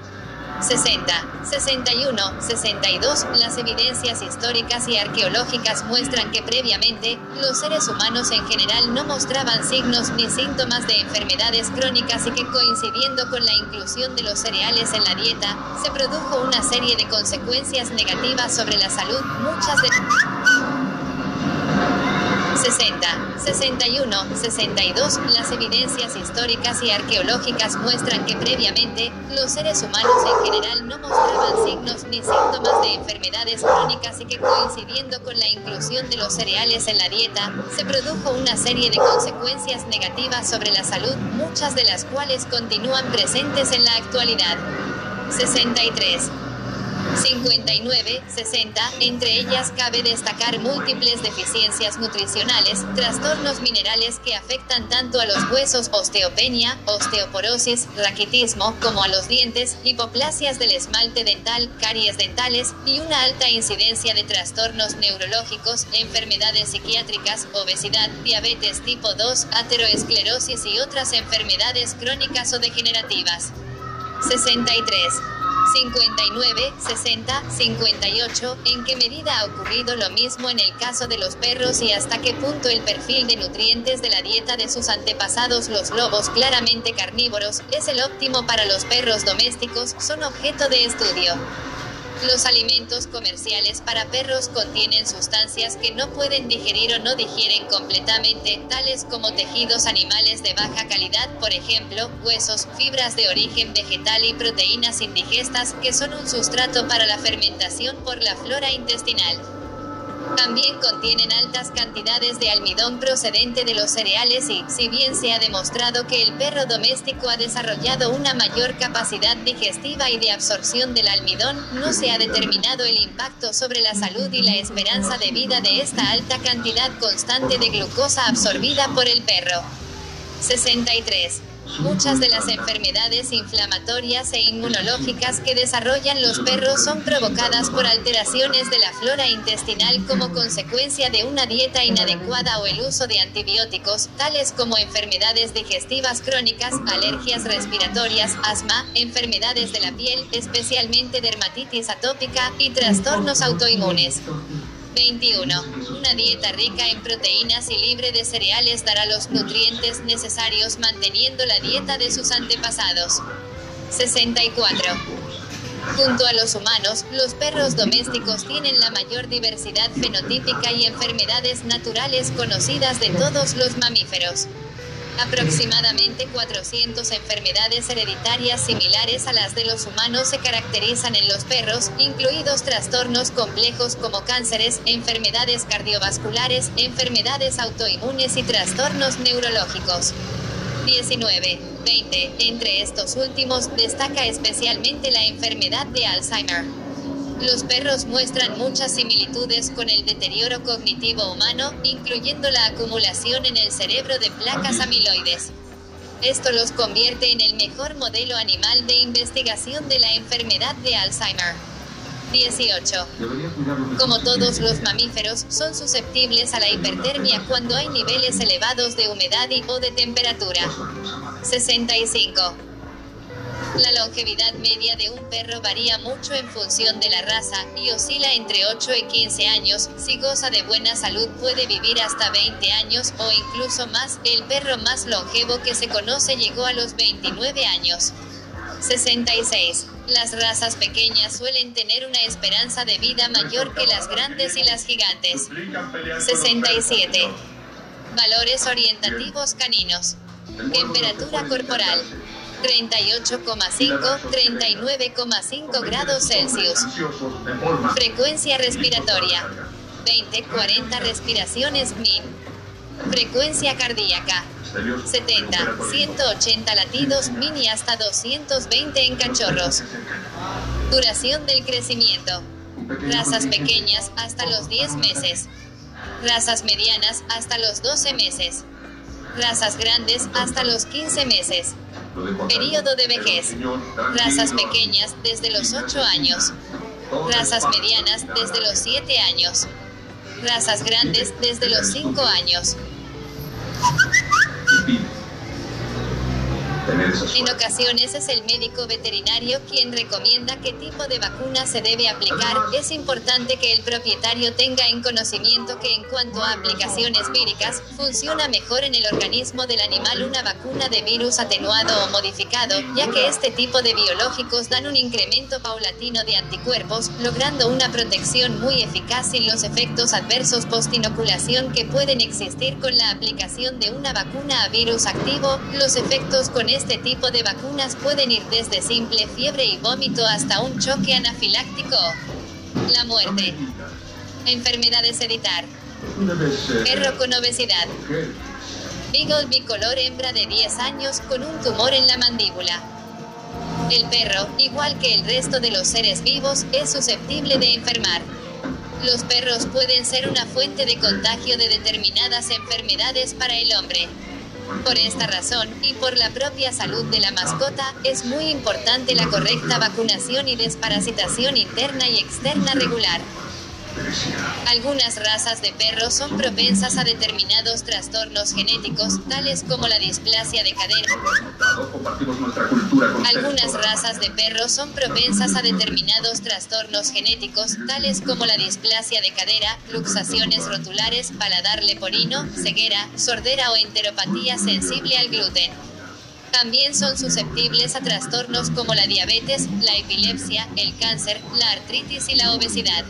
60, 61, 62. Las evidencias históricas y arqueológicas muestran que previamente, los seres humanos en general no mostraban signos ni síntomas de enfermedades crónicas y que coincidiendo con la inclusión de los cereales en la dieta, se produjo una serie de consecuencias negativas sobre la salud, muchas de 60, 61, 62. Las evidencias históricas y arqueológicas muestran que previamente, los seres humanos en general no mostraban signos ni síntomas de enfermedades crónicas y que coincidiendo con la inclusión de los cereales en la dieta, se produjo una serie de consecuencias negativas sobre la salud, muchas de las cuales continúan presentes en la actualidad. 63. 59, 60, entre ellas cabe destacar múltiples deficiencias nutricionales, trastornos minerales que afectan tanto a los huesos, osteopenia, osteoporosis, raquitismo, como a los dientes, hipoplasias del esmalte dental, caries dentales, y una alta incidencia de trastornos neurológicos, enfermedades psiquiátricas, obesidad, diabetes tipo 2, ateroesclerosis y otras enfermedades crónicas o degenerativas. 63. 59, 60, 58, en qué medida ha ocurrido lo mismo en el caso de los perros y hasta qué punto el perfil de nutrientes de la dieta de sus antepasados los lobos claramente carnívoros es el óptimo para los perros domésticos son objeto de estudio. Los alimentos comerciales para perros contienen sustancias que no pueden digerir o no digieren completamente, tales como tejidos animales de baja calidad, por ejemplo, huesos, fibras de origen vegetal y proteínas indigestas, que son un sustrato para la fermentación por la flora intestinal. También contienen altas cantidades de almidón procedente de los cereales y, si bien se ha demostrado que el perro doméstico ha desarrollado una mayor capacidad digestiva y de absorción del almidón, no se ha determinado el impacto sobre la salud y la esperanza de vida de esta alta cantidad constante de glucosa absorbida por el perro. 63. Muchas de las enfermedades inflamatorias e inmunológicas que desarrollan los perros son provocadas por alteraciones de la flora intestinal como consecuencia de una dieta inadecuada o el uso de antibióticos, tales como enfermedades digestivas crónicas, alergias respiratorias, asma, enfermedades de la piel, especialmente dermatitis atópica, y trastornos autoinmunes. 21. Una dieta rica en proteínas y libre de cereales dará los nutrientes necesarios manteniendo la dieta de sus antepasados. 64. Junto a los humanos, los perros domésticos tienen la mayor diversidad fenotípica y enfermedades naturales conocidas de todos los mamíferos. Aproximadamente 400 enfermedades hereditarias similares a las de los humanos se caracterizan en los perros, incluidos trastornos complejos como cánceres, enfermedades cardiovasculares, enfermedades autoinmunes y trastornos neurológicos. 19. 20. Entre estos últimos, destaca especialmente la enfermedad de Alzheimer. Los perros muestran muchas similitudes con el deterioro cognitivo humano, incluyendo la acumulación en el cerebro de placas amiloides. Esto los convierte en el mejor modelo animal de investigación de la enfermedad de Alzheimer. 18. Como todos los mamíferos, son susceptibles a la hipertermia cuando hay niveles elevados de humedad y o de temperatura. 65. La longevidad media de un perro varía mucho en función de la raza y oscila entre 8 y 15 años. Si goza de buena salud puede vivir hasta 20 años o incluso más. El perro más longevo que se conoce llegó a los 29 años. 66. Las razas pequeñas suelen tener una esperanza de vida mayor que las grandes y las gigantes. 67. Valores orientativos caninos. Temperatura corporal. 38,5, 39,5 grados Celsius. Frecuencia respiratoria. 20-40 respiraciones min. Frecuencia cardíaca. 70, 180 latidos min y hasta 220 en cachorros. Duración del crecimiento. Razas pequeñas hasta los 10 meses. Razas medianas hasta los 12 meses. Razas grandes hasta los 15 meses. Período de vejez. Razas pequeñas desde los 8 años. Razas medianas desde los 7 años. Razas grandes desde los 5 años. En ocasiones es el médico veterinario quien recomienda qué tipo de vacuna se debe aplicar. Es importante que el propietario tenga en conocimiento que en cuanto a aplicaciones víricas, funciona mejor en el organismo del animal una vacuna de virus atenuado o modificado, ya que este tipo de biológicos dan un incremento paulatino de anticuerpos, logrando una protección muy eficaz sin los efectos adversos post-inoculación que pueden existir con la aplicación de una vacuna a virus activo. Los efectos con este tipo de vacunas pueden ir desde simple fiebre y vómito hasta un choque anafiláctico. La muerte. Enfermedades editar. Perro con obesidad. Beagle bicolor hembra de 10 años con un tumor en la mandíbula. El perro, igual que el resto de los seres vivos, es susceptible de enfermar. Los perros pueden ser una fuente de contagio de determinadas enfermedades para el hombre. Por esta razón, y por la propia salud de la mascota, es muy importante la correcta vacunación y desparasitación interna y externa regular. Algunas razas de perros son propensas a determinados trastornos genéticos, tales como la displasia de cadera. Algunas razas de perros son propensas a determinados trastornos genéticos, tales como la displasia de cadera, luxaciones rotulares, paladar leporino, ceguera, sordera o enteropatía sensible al gluten. También son susceptibles a trastornos como la diabetes, la epilepsia, el cáncer, la artritis y la obesidad.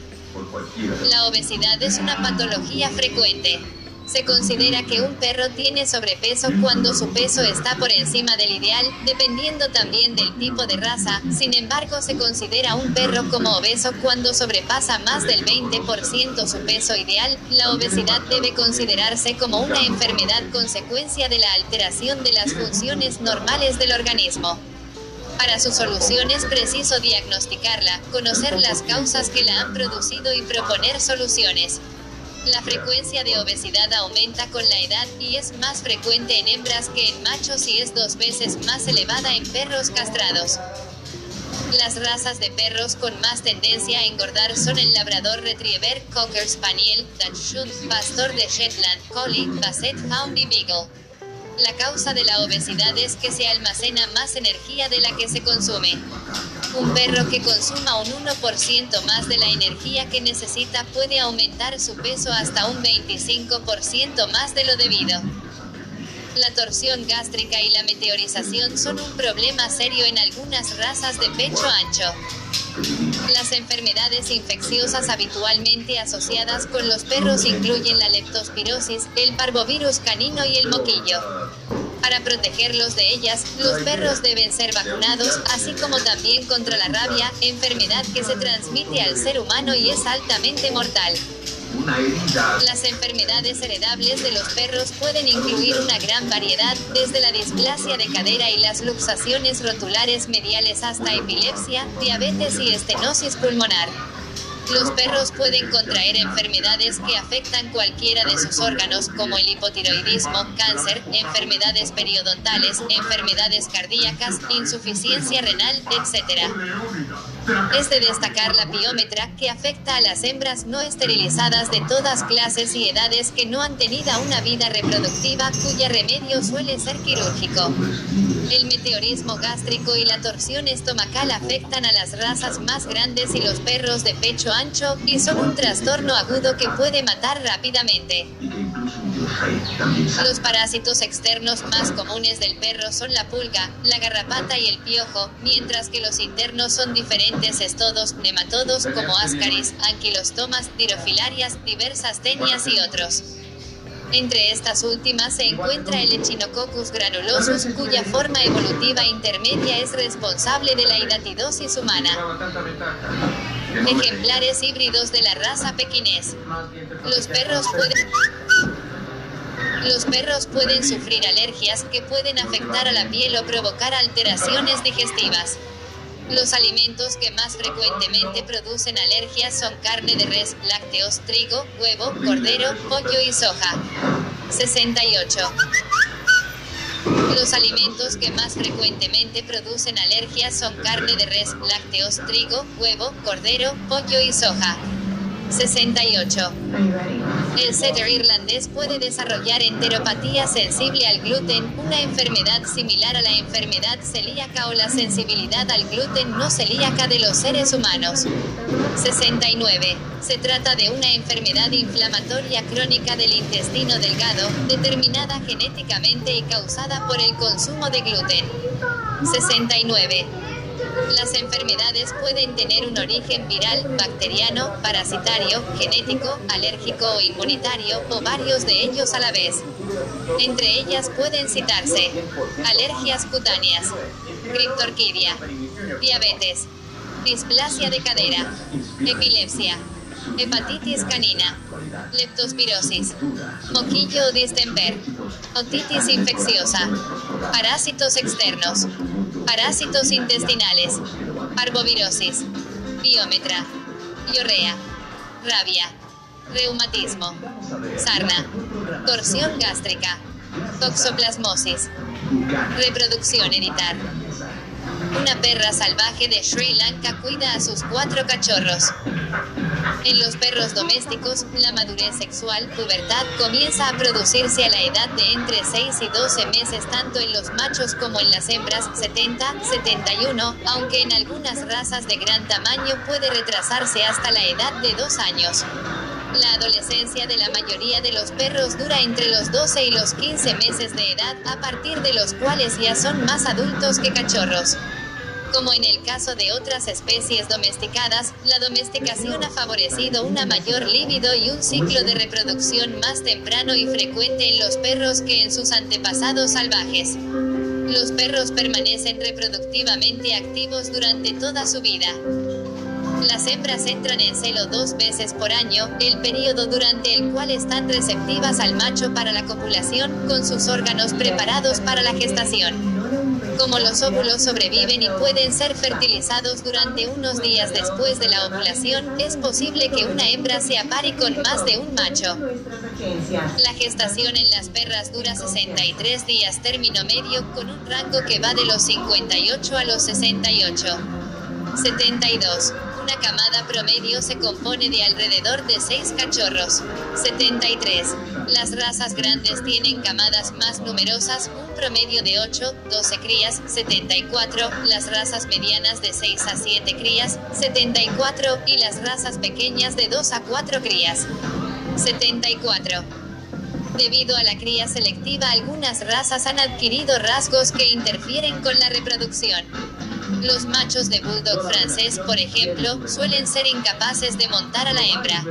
La obesidad es una patología frecuente. Se considera que un perro tiene sobrepeso cuando su peso está por encima del ideal, dependiendo también del tipo de raza. Sin embargo, se considera un perro como obeso cuando sobrepasa más del 20% su peso ideal. La obesidad debe considerarse como una enfermedad consecuencia de la alteración de las funciones normales del organismo. Para su solución es preciso diagnosticarla, conocer las causas que la han producido y proponer soluciones. La frecuencia de obesidad aumenta con la edad y es más frecuente en hembras que en machos y es dos veces más elevada en perros castrados. Las razas de perros con más tendencia a engordar son el Labrador Retriever, Cocker Spaniel, Dachshund, Pastor de Shetland, Collie, Basset Hound y Beagle. La causa de la obesidad es que se almacena más energía de la que se consume. Un perro que consuma un 1% más de la energía que necesita puede aumentar su peso hasta un 25% más de lo debido. La torsión gástrica y la meteorización son un problema serio en algunas razas de pecho ancho. Las enfermedades infecciosas habitualmente asociadas con los perros incluyen la leptospirosis, el parvovirus canino y el moquillo. Para protegerlos de ellas, los perros deben ser vacunados, así como también contra la rabia, enfermedad que se transmite al ser humano y es altamente mortal. Las enfermedades heredables de los perros pueden incluir una gran variedad, desde la displasia de cadera y las luxaciones rotulares mediales hasta epilepsia, diabetes y estenosis pulmonar. Los perros pueden contraer enfermedades que afectan cualquiera de sus órganos, como el hipotiroidismo, cáncer, enfermedades periodontales, enfermedades cardíacas, insuficiencia renal, etc. Es de destacar la piómetra, que afecta a las hembras no esterilizadas de todas clases y edades que no han tenido una vida reproductiva, cuya remedio suele ser quirúrgico. El meteorismo gástrico y la torsión estomacal afectan a las razas más grandes y los perros de pecho ancho, y son un trastorno agudo que puede matar rápidamente. Los parásitos externos más comunes del perro son la pulga, la garrapata y el piojo, mientras que los internos son diferentes estodos, nematodos como ascaris, anquilostomas, dirofilarias, diversas tenias y otros. Entre estas últimas se encuentra el Echinococcus granulosus, cuya forma evolutiva intermedia es responsable de la hidatidosis humana. Ejemplares híbridos de la raza pequinés. Los perros pueden los perros pueden sufrir alergias que pueden afectar a la piel o provocar alteraciones digestivas. Los alimentos que más frecuentemente producen alergias son carne de res, lácteos, trigo, huevo, cordero, pollo y soja. 68. Los alimentos que más frecuentemente producen alergias son carne de res, lácteos, trigo, huevo, cordero, pollo y soja. 68. El setter irlandés puede desarrollar enteropatía sensible al gluten, una enfermedad similar a la enfermedad celíaca o la sensibilidad al gluten no celíaca de los seres humanos. 69. Se trata de una enfermedad inflamatoria crónica del intestino delgado, determinada genéticamente y causada por el consumo de gluten. 69. Las enfermedades pueden tener un origen viral, bacteriano, parasitario, genético, alérgico o inmunitario, o varios de ellos a la vez. Entre ellas pueden citarse alergias cutáneas, criptorquidia, diabetes, displasia de cadera, epilepsia, hepatitis canina, leptospirosis, moquillo o distemper, otitis infecciosa, parásitos externos, parásitos intestinales, parvovirosis, biómetra, diarrea, rabia, reumatismo, sarna, torsión gástrica, toxoplasmosis, reproducción editar. Una perra salvaje de Sri Lanka cuida a sus cuatro cachorros. En los perros domésticos, la madurez sexual, pubertad, comienza a producirse a la edad de entre 6 y 12 meses tanto en los machos como en las hembras, 70, 71, aunque en algunas razas de gran tamaño puede retrasarse hasta la edad de 2 años. La adolescencia de la mayoría de los perros dura entre los 12 y los 15 meses de edad, a partir de los cuales ya son más adultos que cachorros. Como en el caso de otras especies domesticadas, la domesticación ha favorecido una mayor libido y un ciclo de reproducción más temprano y frecuente en los perros que en sus antepasados salvajes. Los perros permanecen reproductivamente activos durante toda su vida. Las hembras entran en celo dos veces por año, el periodo durante el cual están receptivas al macho para la copulación, con sus órganos preparados para la gestación. Como los óvulos sobreviven y pueden ser fertilizados durante unos días después de la ovulación, es posible que una hembra se apare con más de un macho. La gestación en las perras dura 63 días término medio, con un rango que va de los 58 a los 68. 72. Una camada promedio se compone de alrededor de 6 cachorros. 73. Las razas grandes tienen camadas más numerosas, un promedio de 8, 12 crías, 74, las razas medianas de 6 a 7 crías, 74, y las razas pequeñas de 2 a 4 crías. 74. Debido a la cría selectiva, algunas razas han adquirido rasgos que interfieren con la reproducción. Los machos de bulldog francés, por ejemplo, suelen ser incapaces de montar a la hembra.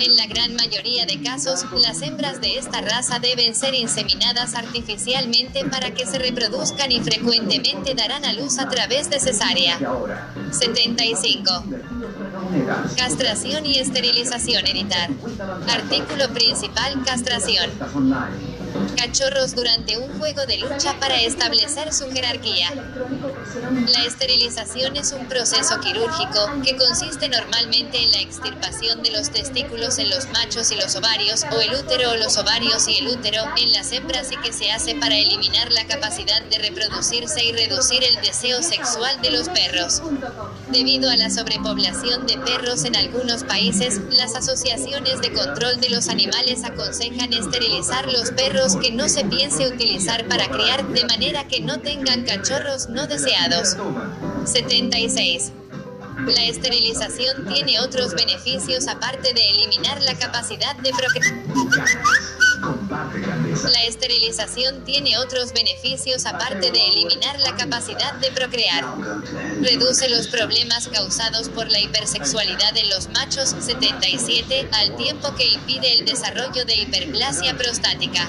En la gran mayoría de casos, las hembras de esta raza deben ser inseminadas artificialmente para que se reproduzcan y frecuentemente darán a luz a través de cesárea. 75. Castración y esterilización editar. Artículo principal castración. Cachorros durante un juego de lucha para establecer su jerarquía. La esterilización es un proceso quirúrgico que consiste normalmente en la extirpación de los testículos en los machos y los ovarios, o el útero o los ovarios y el útero en las hembras y que se hace para eliminar la capacidad de reproducirse y reducir el deseo sexual de los perros. Debido a la sobrepoblación de perros en algunos países, las asociaciones de control de los animales aconsejan esterilizar los perros que no se piense utilizar para criar de manera que no tengan cachorros no deseados. 76. La esterilización tiene otros beneficios aparte de eliminar la capacidad de procrear. La esterilización tiene otros beneficios aparte de eliminar la capacidad de procrear. Reduce los problemas causados por la hipersexualidad en los machos 77 al tiempo que impide el desarrollo de hiperplasia prostática.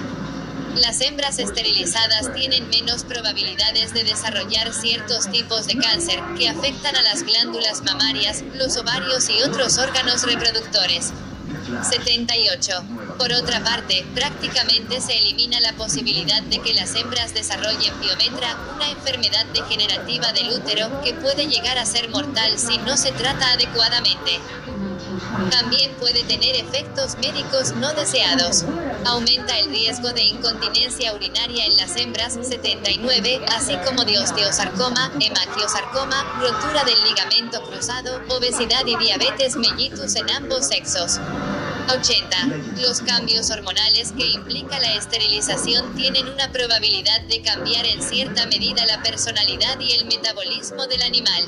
Las hembras esterilizadas tienen menos probabilidades de desarrollar ciertos tipos de cáncer que afectan a las glándulas mamarias, los ovarios y otros órganos reproductores. 78. Por otra parte, prácticamente se elimina la posibilidad de que las hembras desarrollen piometra, una enfermedad degenerativa del útero que puede llegar a ser mortal si no se trata adecuadamente. También puede tener efectos médicos no deseados. Aumenta el riesgo de incontinencia urinaria en las hembras 79, así como de osteosarcoma, hemagiosarcoma, rotura del ligamento cruzado, obesidad y diabetes mellitus en ambos sexos. 80. Los cambios hormonales que implica la esterilización tienen una probabilidad de cambiar en cierta medida la personalidad y el metabolismo del animal.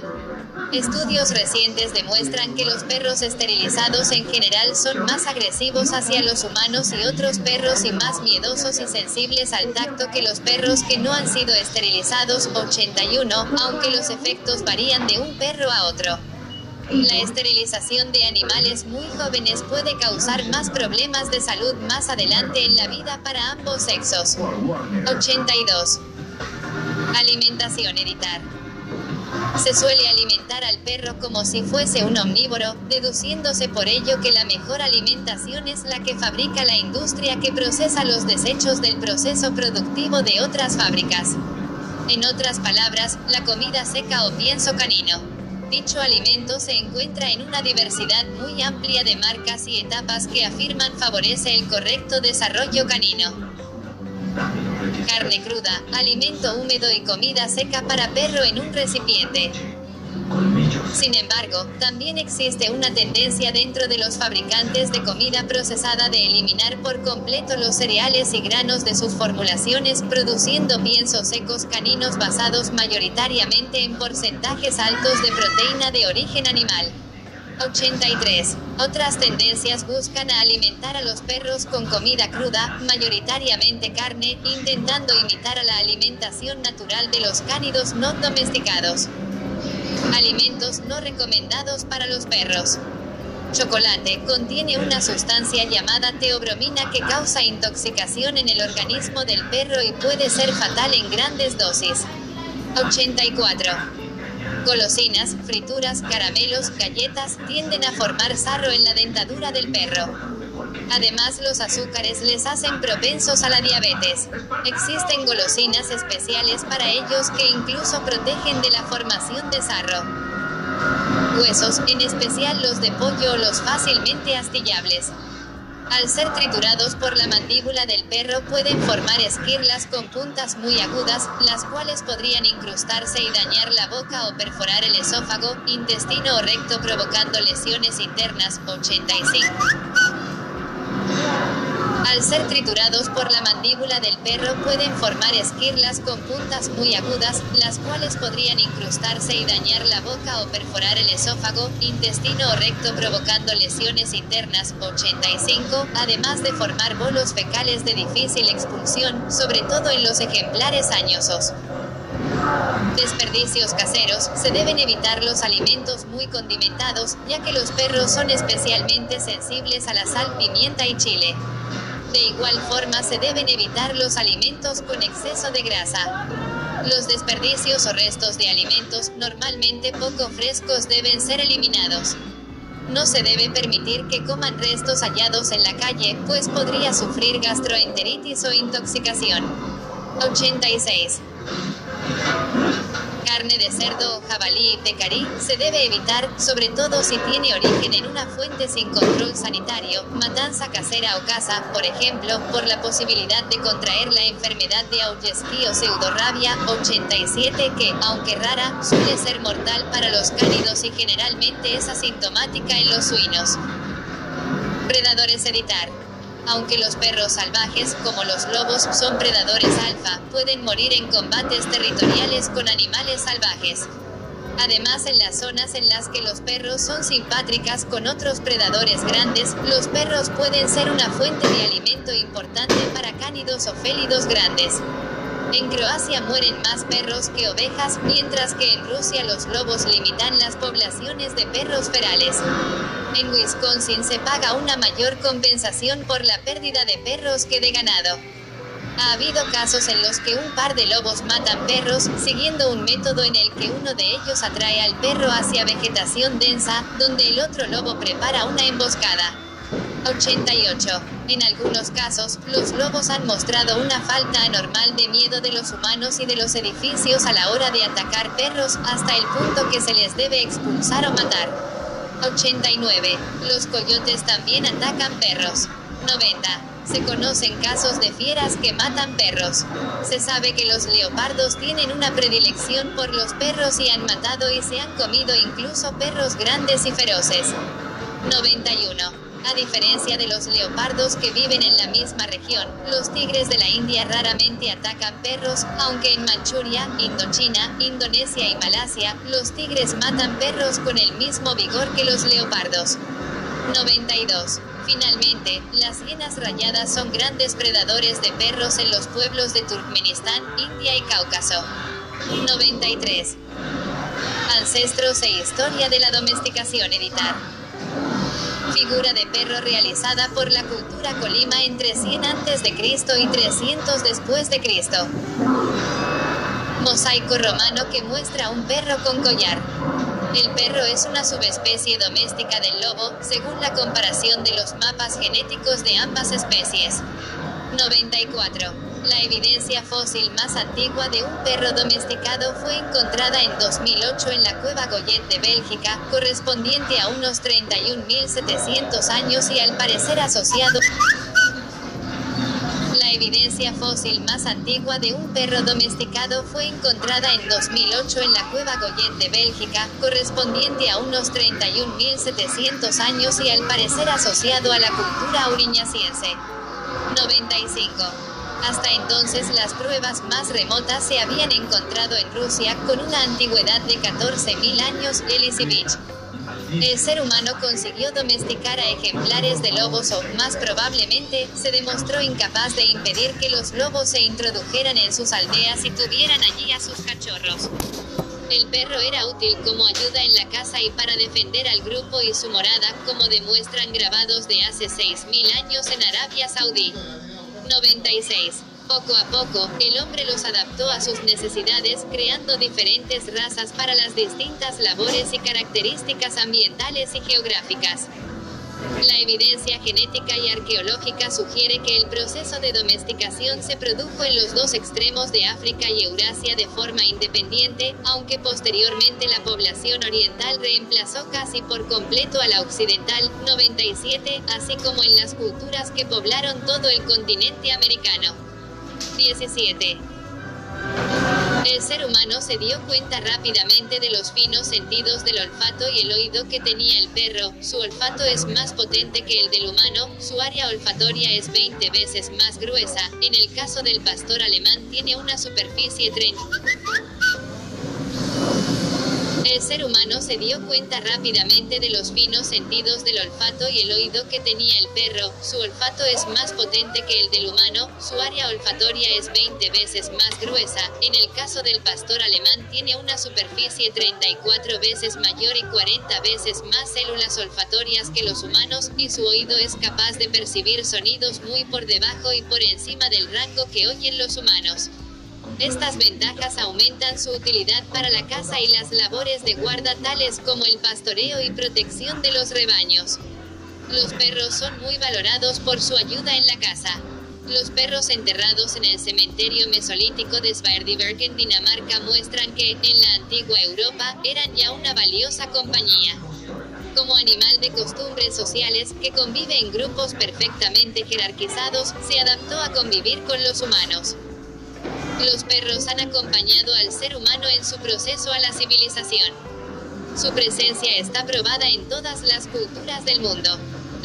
Estudios recientes demuestran que los perros esterilizados en general son más agresivos hacia los humanos y otros perros y más miedosos y sensibles al tacto que los perros que no han sido esterilizados 81, aunque los efectos varían de un perro a otro. La esterilización de animales muy jóvenes puede causar más problemas de salud más adelante en la vida para ambos sexos. 82. Alimentación editar. Se suele alimentar al perro como si fuese un omnívoro, deduciéndose por ello que la mejor alimentación es la que fabrica la industria que procesa los desechos del proceso productivo de otras fábricas. En otras palabras, la comida seca o pienso canino. Dicho alimento se encuentra en una diversidad muy amplia de marcas y etapas que afirman favorece el correcto desarrollo canino. Carne cruda, alimento húmedo y comida seca para perro en un recipiente. Sin embargo, también existe una tendencia dentro de los fabricantes de comida procesada de eliminar por completo los cereales y granos de sus formulaciones, produciendo piensos secos caninos basados mayoritariamente en porcentajes altos de proteína de origen animal. 83. Otras tendencias buscan alimentar a los perros con comida cruda, mayoritariamente carne, intentando imitar a la alimentación natural de los cánidos no domesticados. Alimentos no recomendados para los perros. Chocolate contiene una sustancia llamada teobromina que causa intoxicación en el organismo del perro y puede ser fatal en grandes dosis. 84. Golosinas, frituras, caramelos, galletas tienden a formar sarro en la dentadura del perro. Además, los azúcares les hacen propensos a la diabetes. Existen golosinas especiales para ellos que incluso protegen de la formación de sarro. Huesos, en especial los de pollo o los fácilmente astillables. Al ser triturados por la mandíbula del perro pueden formar esquirlas con puntas muy agudas, las cuales podrían incrustarse y dañar la boca o perforar el esófago, intestino o recto provocando lesiones internas. 85. Al ser triturados por la mandíbula del perro pueden formar esquirlas con puntas muy agudas, las cuales podrían incrustarse y dañar la boca o perforar el esófago, intestino o recto provocando lesiones internas. 85, además de formar bolos fecales de difícil expulsión, sobre todo en los ejemplares añosos. Desperdicios caseros. Se deben evitar los alimentos muy condimentados, ya que los perros son especialmente sensibles a la sal, pimienta y chile. De igual forma se deben evitar los alimentos con exceso de grasa. Los desperdicios o restos de alimentos, normalmente poco frescos, deben ser eliminados. No se debe permitir que coman restos hallados en la calle, pues podría sufrir gastroenteritis o intoxicación. 86. Carne de cerdo jabalí pecarí se debe evitar, sobre todo si tiene origen en una fuente sin control sanitario, matanza casera o caza, por ejemplo, por la posibilidad de contraer la enfermedad de Augesquí o pseudorrabia 87 que, aunque rara, suele ser mortal para los cánidos y generalmente es asintomática en los suinos. Predadores evitar. Aunque los perros salvajes, como los lobos, son predadores alfa, pueden morir en combates territoriales con animales salvajes. Además, en las zonas en las que los perros son simpátricas con otros predadores grandes, los perros pueden ser una fuente de alimento importante para cánidos o félidos grandes. En Croacia mueren más perros que ovejas, mientras que en Rusia los lobos limitan las poblaciones de perros ferales. En Wisconsin se paga una mayor compensación por la pérdida de perros que de ganado. Ha habido casos en los que un par de lobos matan perros, siguiendo un método en el que uno de ellos atrae al perro hacia vegetación densa, donde el otro lobo prepara una emboscada. 88. En algunos casos, los lobos han mostrado una falta anormal de miedo de los humanos y de los edificios a la hora de atacar perros, hasta el punto que se les debe expulsar o matar. 89. Los coyotes también atacan perros. 90. Se conocen casos de fieras que matan perros. Se sabe que los leopardos tienen una predilección por los perros y han matado y se han comido incluso perros grandes y feroces. 91. A diferencia de los leopardos que viven en la misma región, los tigres de la India raramente atacan perros, aunque en Manchuria, Indochina, Indonesia y Malasia, los tigres matan perros con el mismo vigor que los leopardos. 92. Finalmente, las hienas rayadas son grandes predadores de perros en los pueblos de Turkmenistán, India y Cáucaso. 93. Ancestros e historia de la domesticación editar. Figura de perro realizada por la cultura Colima entre 100 a.C. y 300 después de Cristo. Mosaico romano que muestra un perro con collar. El perro es una subespecie doméstica del lobo, según la comparación de los mapas genéticos de ambas especies. 94. La evidencia fósil más antigua de un perro domesticado fue encontrada en 2008 en la cueva Goyet de Bélgica, correspondiente a unos 31.700 años y al parecer asociado la evidencia fósil más antigua de un perro domesticado fue encontrada en 2008 en la cueva Goyet de Bélgica, correspondiente a unos 31.700 años y al parecer asociado a la cultura auriñaciense. 95. Hasta entonces las pruebas más remotas se habían encontrado en Rusia con una antigüedad de 14.000 años, Beach. El ser humano consiguió domesticar a ejemplares de lobos o, más probablemente, se demostró incapaz de impedir que los lobos se introdujeran en sus aldeas y tuvieran allí a sus cachorros. El perro era útil como ayuda en la casa y para defender al grupo y su morada, como demuestran grabados de hace 6.000 años en Arabia Saudí. 96. Poco a poco, el hombre los adaptó a sus necesidades, creando diferentes razas para las distintas labores y características ambientales y geográficas. La evidencia genética y arqueológica sugiere que el proceso de domesticación se produjo en los dos extremos de África y Eurasia de forma independiente, aunque posteriormente la población oriental reemplazó casi por completo a la occidental, 97, así como en las culturas que poblaron todo el continente americano. 17. El ser humano se dio cuenta rápidamente de los finos sentidos del olfato y el oído que tenía el perro. Su olfato es más potente que el del humano, su área olfatoria es 20 veces más gruesa. En el caso del pastor alemán tiene una superficie 30. El ser humano se dio cuenta rápidamente de los finos sentidos del olfato y el oído que tenía el perro. Su olfato es más potente que el del humano, su área olfatoria es 20 veces más gruesa. En el caso del pastor alemán tiene una superficie 34 veces mayor y 40 veces más células olfatorias que los humanos, y su oído es capaz de percibir sonidos muy por debajo y por encima del rango que oyen los humanos. Estas ventajas aumentan su utilidad para la caza y las labores de guarda tales como el pastoreo y protección de los rebaños. Los perros son muy valorados por su ayuda en la caza. Los perros enterrados en el cementerio mesolítico de Sverdiberg en Dinamarca muestran que, en la antigua Europa, eran ya una valiosa compañía. Como animal de costumbres sociales, que convive en grupos perfectamente jerarquizados, se adaptó a convivir con los humanos. Los perros han acompañado al ser humano en su proceso a la civilización. Su presencia está probada en todas las culturas del mundo.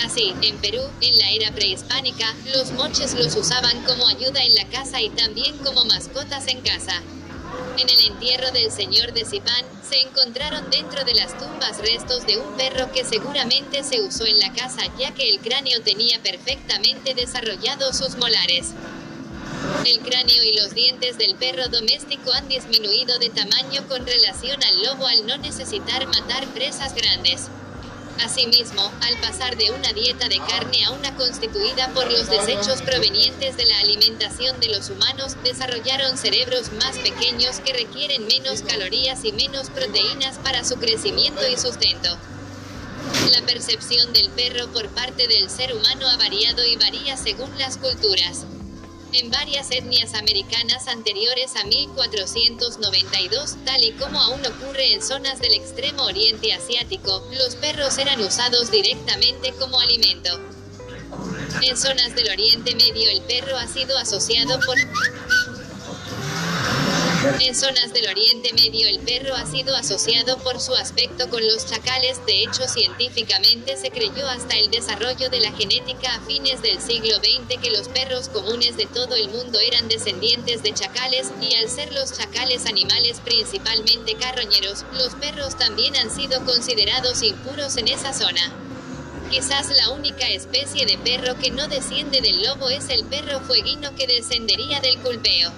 Así, en Perú, en la era prehispánica, los moches los usaban como ayuda en la casa y también como mascotas en casa. En el entierro del señor de Zipán, se encontraron dentro de las tumbas restos de un perro que seguramente se usó en la casa ya que el cráneo tenía perfectamente desarrollados sus molares. El cráneo y los dientes del perro doméstico han disminuido de tamaño con relación al lobo al no necesitar matar presas grandes. Asimismo, al pasar de una dieta de carne a una constituida por los desechos provenientes de la alimentación de los humanos, desarrollaron cerebros más pequeños que requieren menos calorías y menos proteínas para su crecimiento y sustento. La percepción del perro por parte del ser humano ha variado y varía según las culturas. En varias etnias americanas anteriores a 1492, tal y como aún ocurre en zonas del extremo oriente asiático, los perros eran usados directamente como alimento. En zonas del Oriente Medio el perro ha sido asociado por en zonas del Oriente Medio el perro ha sido asociado por su aspecto con los chacales, de hecho científicamente se creyó hasta el desarrollo de la genética a fines del siglo XX que los perros comunes de todo el mundo eran descendientes de chacales, y al ser los chacales animales principalmente carroñeros, los perros también han sido considerados impuros en esa zona. Quizás la única especie de perro que no desciende del lobo es el perro fueguino que descendería del culpeo.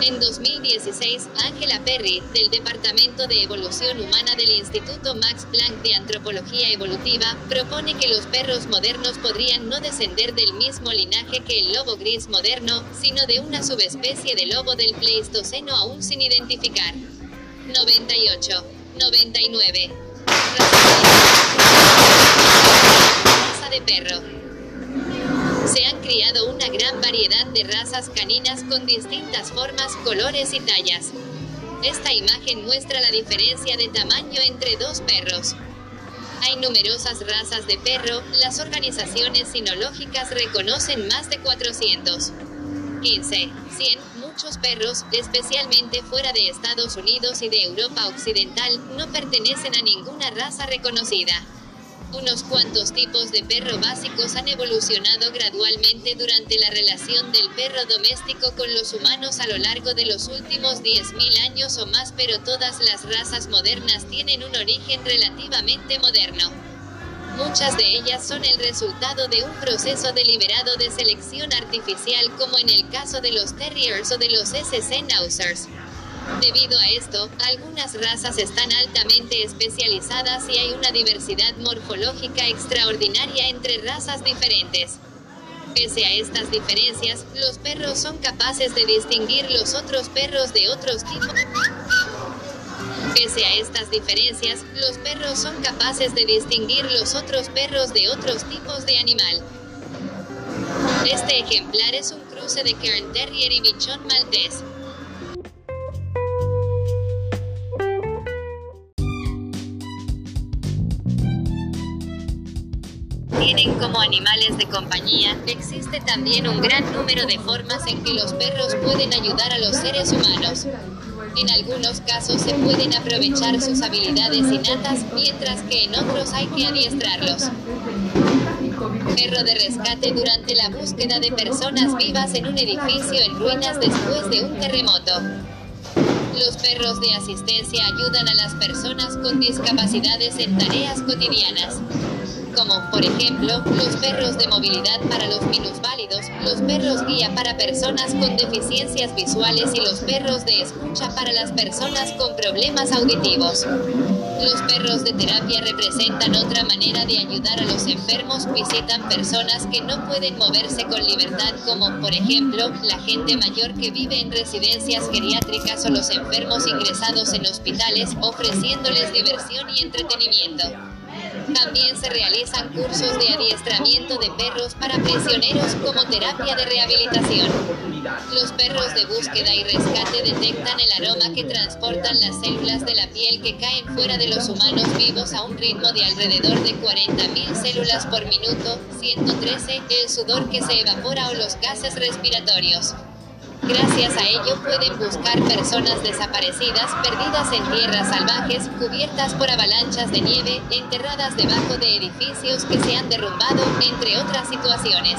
En 2016, Angela Perry, del Departamento de Evolución Humana del Instituto Max Planck de Antropología Evolutiva, propone que los perros modernos podrían no descender del mismo linaje que el lobo gris moderno, sino de una subespecie de lobo del Pleistoceno aún sin identificar. 98. 99. Raza de perro. Se han criado una gran variedad de razas caninas con distintas formas, colores y tallas. Esta imagen muestra la diferencia de tamaño entre dos perros. Hay numerosas razas de perro, las organizaciones sinológicas reconocen más de 400. 15. 100. Muchos perros, especialmente fuera de Estados Unidos y de Europa Occidental, no pertenecen a ninguna raza reconocida. Unos cuantos tipos de perro básicos han evolucionado gradualmente durante la relación del perro doméstico con los humanos a lo largo de los últimos 10.000 años o más, pero todas las razas modernas tienen un origen relativamente moderno. Muchas de ellas son el resultado de un proceso deliberado de selección artificial como en el caso de los terriers o de los SC Nausers. Debido a esto, algunas razas están altamente especializadas y hay una diversidad morfológica extraordinaria entre razas diferentes. Pese a estas diferencias, los perros son capaces de distinguir los otros perros de otros tipos. Pese a estas diferencias, los perros son capaces de distinguir los otros perros de otros tipos de animal. Este ejemplar es un cruce de Cairn Terrier y Bichon Maltés. Tienen como animales de compañía, existe también un gran número de formas en que los perros pueden ayudar a los seres humanos. En algunos casos se pueden aprovechar sus habilidades innatas, mientras que en otros hay que adiestrarlos. Perro de rescate durante la búsqueda de personas vivas en un edificio en ruinas después de un terremoto. Los perros de asistencia ayudan a las personas con discapacidades en tareas cotidianas como, por ejemplo, los perros de movilidad para los minusválidos, los perros guía para personas con deficiencias visuales y los perros de escucha para las personas con problemas auditivos. Los perros de terapia representan otra manera de ayudar a los enfermos. Visitan personas que no pueden moverse con libertad como, por ejemplo, la gente mayor que vive en residencias geriátricas o los enfermos ingresados en hospitales, ofreciéndoles diversión y entretenimiento. También se realizan cursos de adiestramiento de perros para prisioneros como terapia de rehabilitación. Los perros de búsqueda y rescate detectan el aroma que transportan las células de la piel que caen fuera de los humanos vivos a un ritmo de alrededor de 40.000 células por minuto, 113, el sudor que se evapora o los gases respiratorios. Gracias a ello pueden buscar personas desaparecidas, perdidas en tierras salvajes, cubiertas por avalanchas de nieve, enterradas debajo de edificios que se han derrumbado, entre otras situaciones.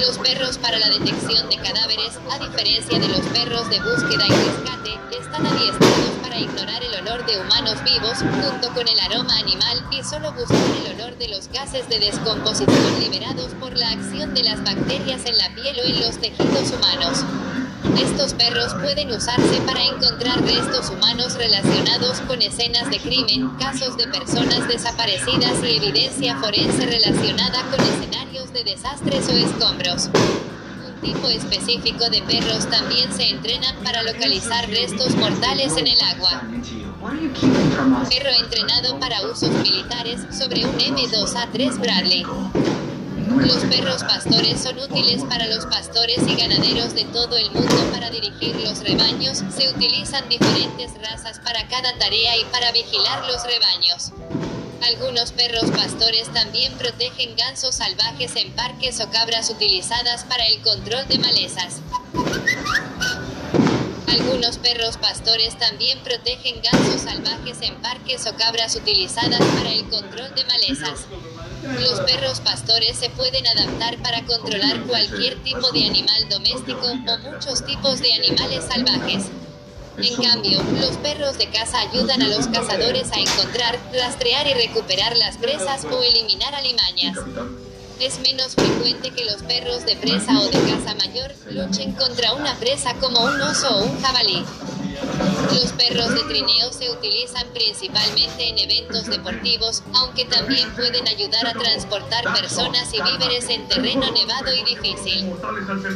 Los perros para la detección de cadáveres, a diferencia de los perros de búsqueda y rescate, están adiestrados para ignorar el olor de humanos vivos, junto con el aroma animal, y solo buscar el olor de los gases de descomposición liberados por la acción de las bacterias en la piel o en los tejidos humanos. Estos perros pueden usarse para encontrar restos humanos relacionados con escenas de crimen, casos de personas desaparecidas y evidencia forense relacionada con escenarios de desastres o escombros. Un tipo específico de perros también se entrenan para localizar restos mortales en el agua. Perro entrenado para usos militares sobre un M2A3 Bradley. Los perros pastores son útiles para los pastores y ganaderos de todo el mundo para dirigir los rebaños. Se utilizan diferentes razas para cada tarea y para vigilar los rebaños. Algunos perros pastores también protegen gansos salvajes en parques o cabras utilizadas para el control de malezas. Algunos perros pastores también protegen gansos salvajes en parques o cabras utilizadas para el control de malezas. Los perros pastores se pueden adaptar para controlar cualquier tipo de animal doméstico o muchos tipos de animales salvajes. En cambio, los perros de caza ayudan a los cazadores a encontrar, rastrear y recuperar las presas o eliminar alimañas. Es menos frecuente que los perros de presa o de caza mayor luchen contra una presa como un oso o un jabalí. Los perros de trineo se utilizan principalmente en eventos deportivos, aunque también pueden ayudar a transportar personas y víveres en terreno nevado y difícil.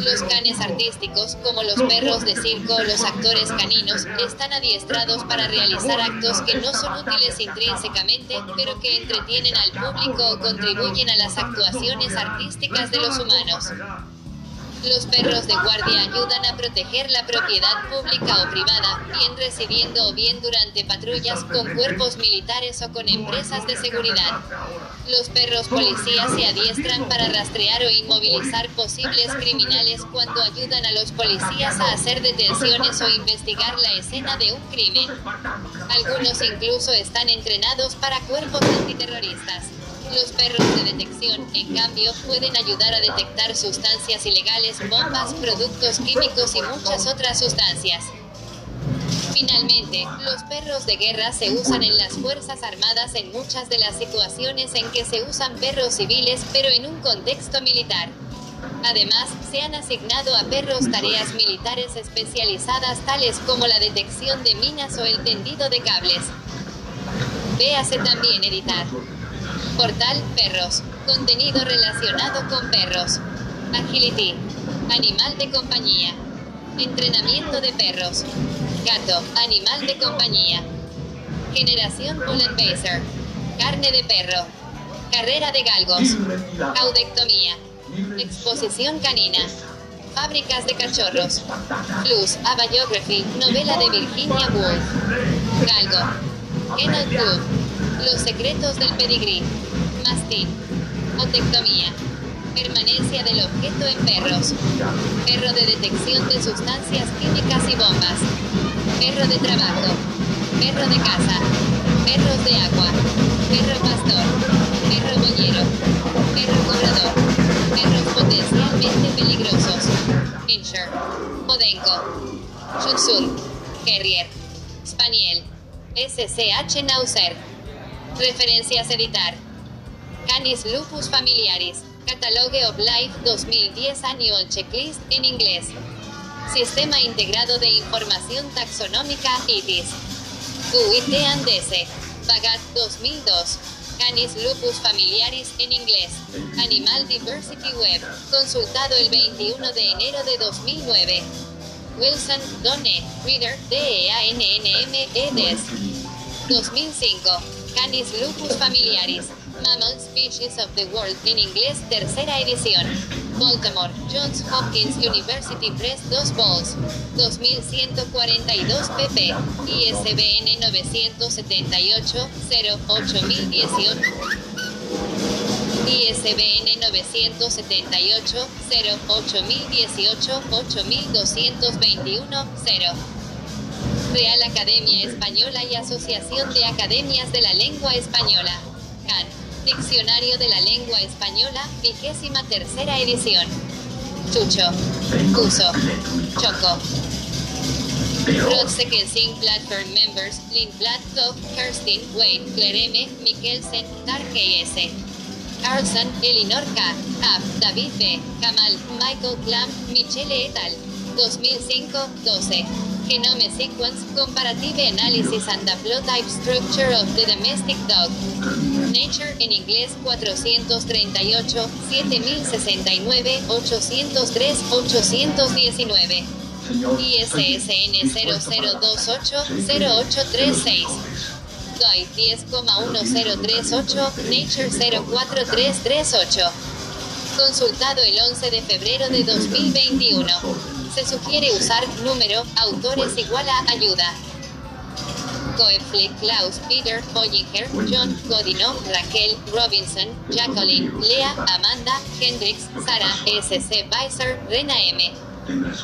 Los canes artísticos, como los perros de circo o los actores caninos, están adiestrados para realizar actos que no son útiles intrínsecamente, pero que entretienen al público o contribuyen a las actuaciones artísticas de los humanos. Los perros de guardia ayudan a proteger la propiedad pública o privada, bien residiendo o bien durante patrullas con cuerpos militares o con empresas de seguridad. Los perros policías se adiestran para rastrear o inmovilizar posibles criminales cuando ayudan a los policías a hacer detenciones o investigar la escena de un crimen. Algunos incluso están entrenados para cuerpos antiterroristas. Los perros de detección, en cambio, pueden ayudar a detectar sustancias ilegales, bombas, productos químicos y muchas otras sustancias. Finalmente, los perros de guerra se usan en las Fuerzas Armadas en muchas de las situaciones en que se usan perros civiles, pero en un contexto militar. Además, se han asignado a perros tareas militares especializadas tales como la detección de minas o el tendido de cables. Véase también editar. Portal Perros. Contenido relacionado con perros. Agility. Animal de compañía. Entrenamiento de perros. Gato. Animal de compañía. Generación Baser. Carne de perro. Carrera de galgos. Audectomía. Exposición canina. Fábricas de cachorros. Plus, a novela de Virginia Woolf. Galgo. Kennel Club. Los secretos del pedigrí. Mastín. Otectomía. Permanencia del objeto en perros. Perro de detección de sustancias químicas y bombas. Perro de trabajo. Perro de casa. Perros de agua. Perro pastor. Perro boyero. Perro cobrador. Perros potencialmente peligrosos. Pinscher. Podenco. Shih Terrier. Spaniel. SCH Nauser. Referencias editar. Canis lupus familiaris. Catalogue of Life 2010 Annual Checklist en inglés. Sistema Integrado de Información Taxonómica ITIS. UIT Andese. Pagat 2002. Canis lupus familiaris en inglés. Animal Diversity Web. Consultado el 21 de enero de 2009. Wilson, Donne, Reader, D-E-A-N-N-M-E-D-S. 2005. Canis lupus familiaris. Mammal Species of the World en inglés, tercera edición. Baltimore, Johns Hopkins University Press 2 vols. 2142 pp. ISBN 978 08018. ISBN 978 08018 8221 0. Real Academia Española y Asociación de Academias de la Lengua Española. CAN. Diccionario de la Lengua Española, vigésima tercera edición. Chucho. Cuso. Choco. Sing Platform Members, Lindblad, Top, Kirsten, Wade, Clereme, Mikkelsen, Dark S. Carlson, Elinor K. Ab, David B. Kamal, Michael Clamp, Michele et al. 2005-12. Genome Sequence, Comparative Analysis and Haplotype Structure of the Domestic Dog. Nature en inglés 438, 7069, 803, 819. ISSN 0028-0836. GOI 10,1038, Nature 04338. Consultado el 11 de febrero de 2021. Se sugiere usar número, autores igual a ayuda. Coeflick, Klaus, Peter, Bollinger, John, Godino, Raquel, Robinson, Jacqueline, Lea, Amanda, Hendrix, Sara, SC Weiser, Rena M.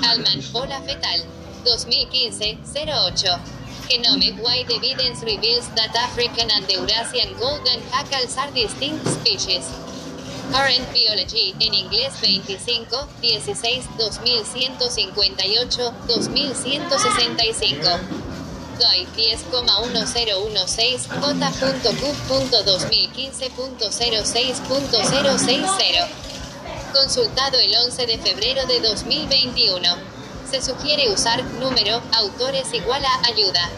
Alman, Hola Fetal. 2015-08. Genome Wide Evidence Reveals that African and Eurasian Golden Hackles are distinct species. Current Biology, en inglés 25, 16, 2158, 2165. DOI 10,1016 J.Q.2015.06.060. Consultado el 11 de febrero de 2021. Se sugiere usar número, autores igual a ayuda.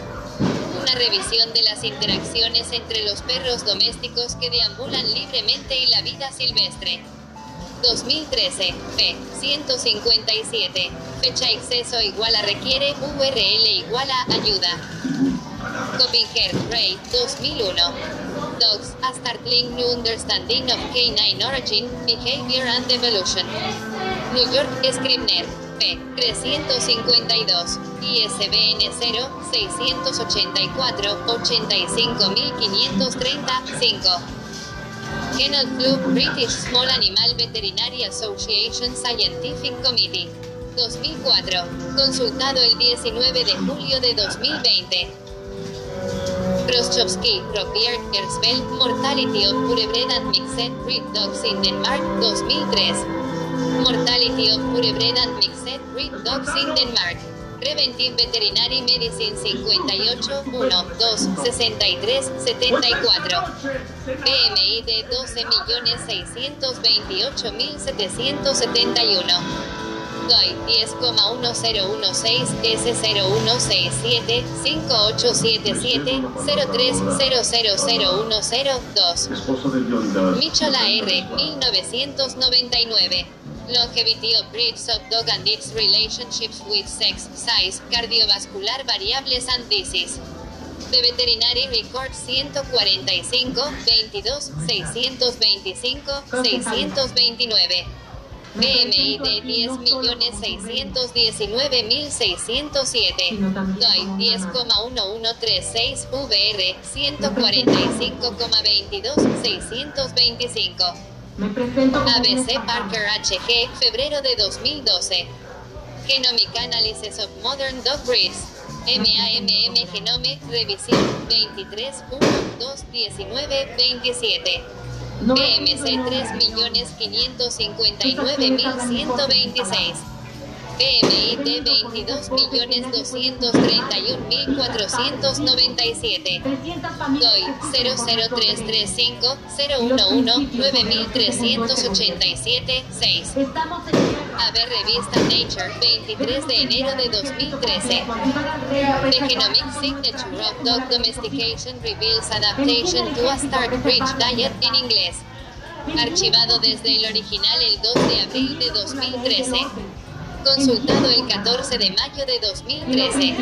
Una revisión de las interacciones entre los perros domésticos que deambulan libremente y la vida silvestre. 2013, p. 157. Fecha exceso igual a requiere URL igual a ayuda. Coppinger, Ray, 2001. Dogs, a startling new understanding of canine origin, behavior and evolution. New York, Scribner, P. 352, ISBN 0, 684, 85535. Kennel Club British Small Animal Veterinary Association Scientific Committee. 2004. Consultado el 19 de julio de 2020. Rostrovsky, Ropier, Erzfeld, Mortality of Purebred and Mixed Breed Dogs in Denmark, 2003. Mortality of Purebred and Mixed Breed Dogs in Denmark. Preventive Veterinary Medicine 58 1 2 63 74. PMI de 12.628.771. GOI 10,1016 S0167 5877 03000102. Michola R. 1999. Longevity of breeds of dog and its relationships with sex, size, cardiovascular variables and disease. De Veterinary Record 145, 22, 625, 629. PMI de 10.619.607. GOI 10,1136 VR 145,22 625. ABC Parker HG, febrero de 2012. Genomic Analysis of Modern Dog Breeds. MAMM Genome, revisión 23 1 2 19 27. PMC 3.559.126. PMI de 22.231.497. GOI 00335 011 9387 6. AB Revista Nature 23 de enero de 2013. The Genomic Signature of Dog Domestication reveals adaptation to a stark rich diet en inglés. Archivado desde el original el 2 de abril de 2013. Consultado el 14 de mayo de 2013.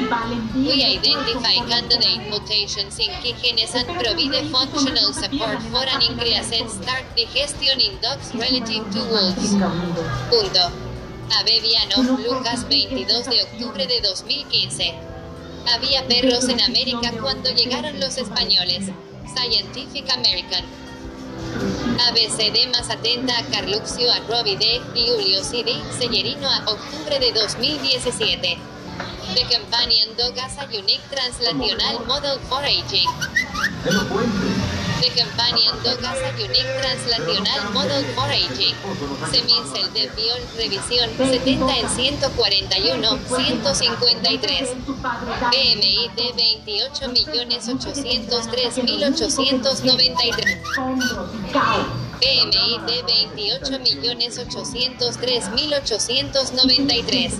We identify candidate mutations in key genes and provide functional support for an increased start digestion in dogs relative to wolves. Punto. Abeviano, Lucas 22 de octubre de 2015. Había perros en América cuando llegaron los españoles. Scientific American. ABCD más atenta a Carluxio a Robbie D. Julio CD. Sellerino a octubre de 2017. The Companion Dog as a Unique Translational Model for Aging. The Companion Dog as a Unique Translational Model for Aging. Semincel de Viol Revisión 70 en 141, 153. PMI de 28.803.893. PMI de 28.803.893.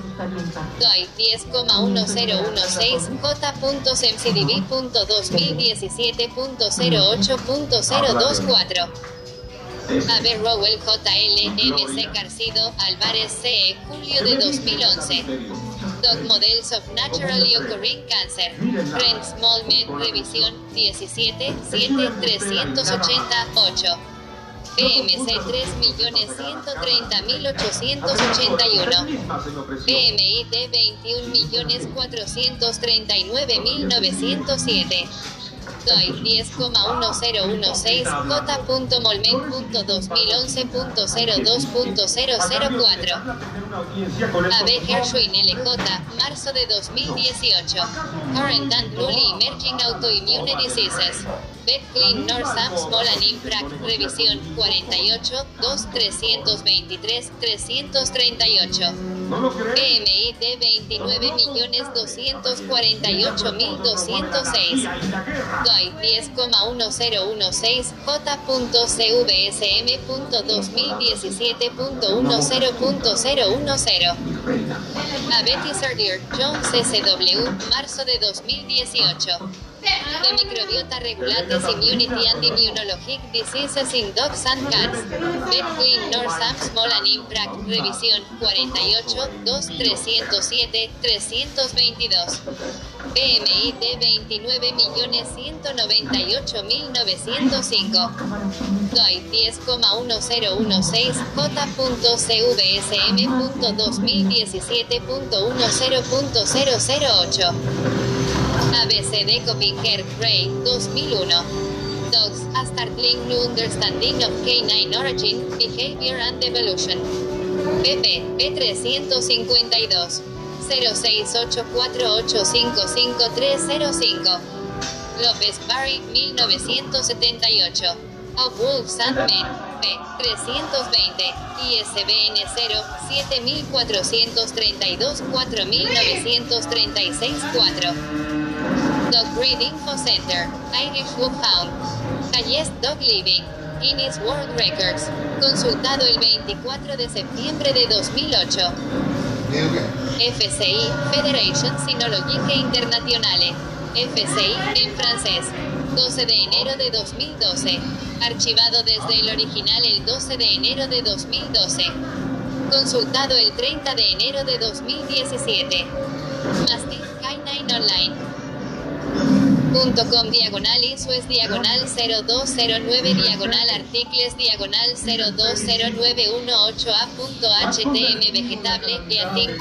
GOI 10,1016 J.2017.08.024. AB Rowell JL MC Carcido Álvarez CE Julio de 2011. Dog Models of Naturally Occurring Cancer. Brent Smallman Revisión 17 7 388. PMC 3.130.881. PMI de 21.439.907. GOI 10,1016 J.Molmen.2011.02.004. AB Gershwin LJ, marzo de 2018. Current and newly emerging autoimmune diseases. Bed Clean Northam Small and Imprac, revisión 48, 2, 323, 338. PMI de 29.248.206. GOI 10,1016 J.CVSM.2017.10.010. A Betty Sardier, Jones SW, marzo de 2018. The microbiota regulates immunity and immunologic diseases in dogs and cats. Vet Clean Norsam Small and Imprac. Revisión 48 2 307 322. PMI de 29.198.905. DOI 10,1016 J.CVSM.2017.10.008. ABCD Coppinger Ray 2001. Dogs, a startling new understanding of canine origin, behavior and evolution. PP P352 06848555305. López Barry 1978. Of Wolves and Men P 320 ISBN 0 7432 4936 4 Dog Breed Info Center, Irish Wolfhound, Hayes Dog Living, Guinness World Records, consultado el 24 de septiembre de 2008. FCI, Federation Sinologique Internationale, FCI en francés, 12 de enero de 2012, archivado desde el original el 12 de enero de 2012, consultado el 30 de enero de 2017. Mastiff K9 Online. Punto com diagonal Insues diagonal 0209 diagonal articles diagonal 020918a punto htm vegetable Beating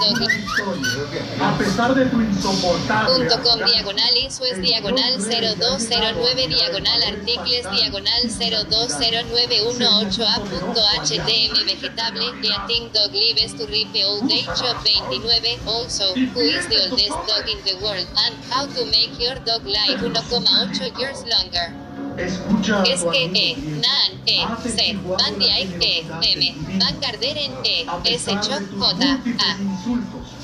A pesar de tu insoportable. Com diagonal Insues diagonal 0209 diagonal articles diagonal 020918a punto htm vegetable Beating dog lives to ripe old age of 29 also who is the oldest dog in the world and how to make your dog live 1,8 years longer Escucha es que E. Nan, E, Hace C, 24 Van E, años M, Van Garderen, E, S, J, A.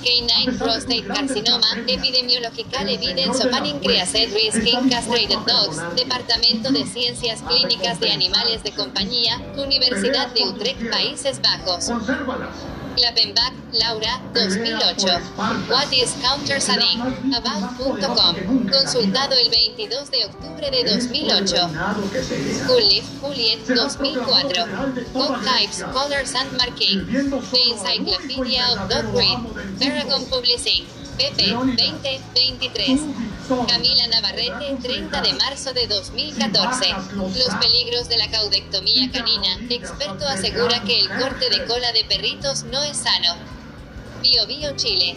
Canine Prostate Carcinoma, Epidemiological Evidence of an Increased Risk in Castrated Dogs, Departamento de Ciencias Clínicas de Animales de Compañía, Universidad de Utrecht, Países Bajos. consérvalas. Klappenbach, Laura, 2008. What is countersigning? About.com. Consultado el 22 de octubre de 2008. Nado que sea. Culliff, Juliet, 2004. Dog Types, Colors and Marking. The Encyclopedia of Dog Breed. Paragon Publishing. PP, 2023. Camila Navarrete, 30 de marzo de 2014. Los peligros de la caudectomía canina. Experto asegura que el corte de cola de perritos no es sano. Bio Bio Chile.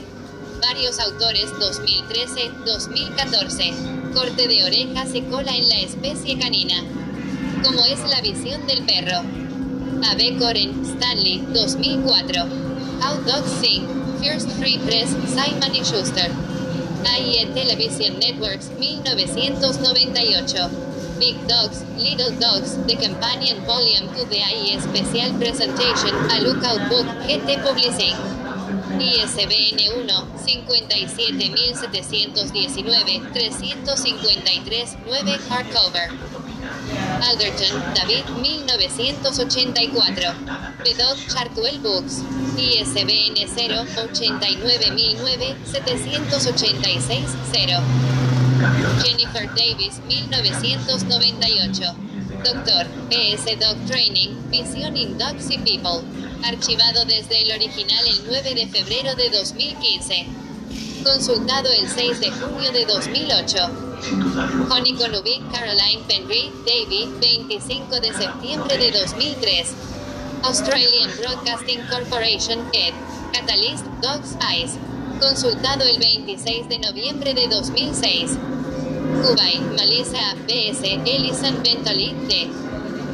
Varios autores 2013-2014. Corte de orejas y cola en la especie canina. Como es la visión del perro. A.B. Coren, Stanley, 2004. How Dogs Sing. First Free Press, Simon Schuster. AIE Television Networks, 1998. Big Dogs, Little Dogs, The Companion Volume to Special Presentation, a Lookout Book, GT Publishing. ISBN 1 57719 353 9 Hardcover. Alderton, David, 1984. The Dog Chartwell Books. ISBN 0 89009 786 0. Jennifer Davis, 1998. Doctor, PS Dog Training, Vision in Dogs y People. Archivado desde el original el 9 de febrero de 2015. Consultado el 6 de junio de 2008. Honey Conubik, Caroline Penry, Davy, 25 de septiembre de 2003. Australian Broadcasting Corporation, Ed. Catalyst, Dogs Eyes. Consultado el 26 de noviembre de 2006. Kubai, Melissa, BS, Ellison Bentley, D.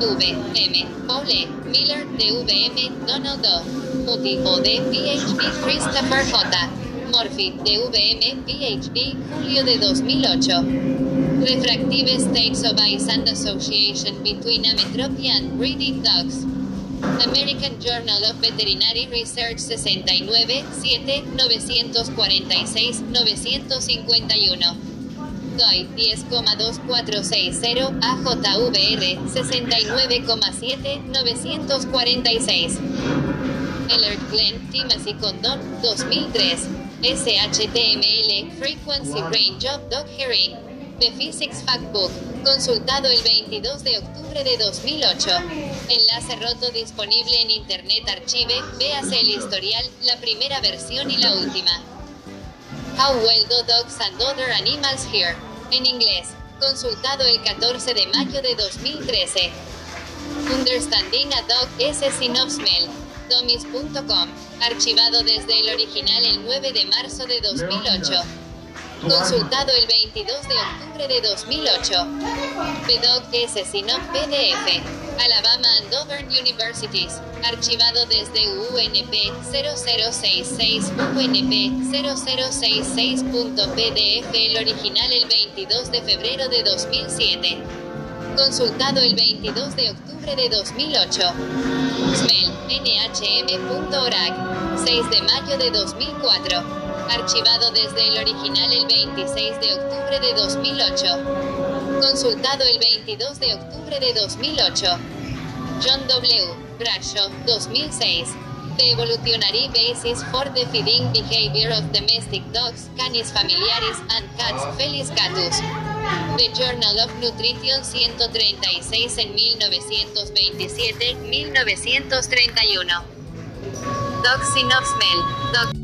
M, Paule, Miller, DVM, Donald O. Muti, OD, PhD, Christopher J. Morphy, DVM, PhD, julio de 2008. Refractive States of Eyes and Association between Ametropia and Breeding Dogs. American Journal of Veterinary Research 69, 7, 946, 951. DOI 10,2460 AJVR 69,7 946. Elert Glenn Timothy Condon 2003. SHTML Frequency Range of Dog Hearing. The Physics Factbook, consultado el 22 de octubre de 2008. Enlace roto disponible en Internet Archive, véase el historial, la primera versión y la última. How well do dogs and other animals here? En inglés, consultado el 14 de mayo de 2013. Understanding a Dog S. Sin Domis.com. Archivado desde el original el 9 de marzo de 2008. Consultado el 22 de octubre de 2008. PDOC S. Sinop PDF. Alabama and Auburn Universities. Archivado desde UNP 0066 UNP 0066.pdf el original el 22 de febrero de 2007. Consultado el 22 de octubre de 2008. Smell, nhm.org. 6 de mayo de 2004. Archivado desde el original el 26 de octubre de 2008. Consultado el 22 de octubre de 2008. John W. Bradshaw, 2006. The Evolutionary Basis for the Feeding Behavior of Domestic Dogs, Canis Familiaris, and Cats, Felis Catus. The Journal of Nutrition 136 en 1927-1931. Dogs in of Smell.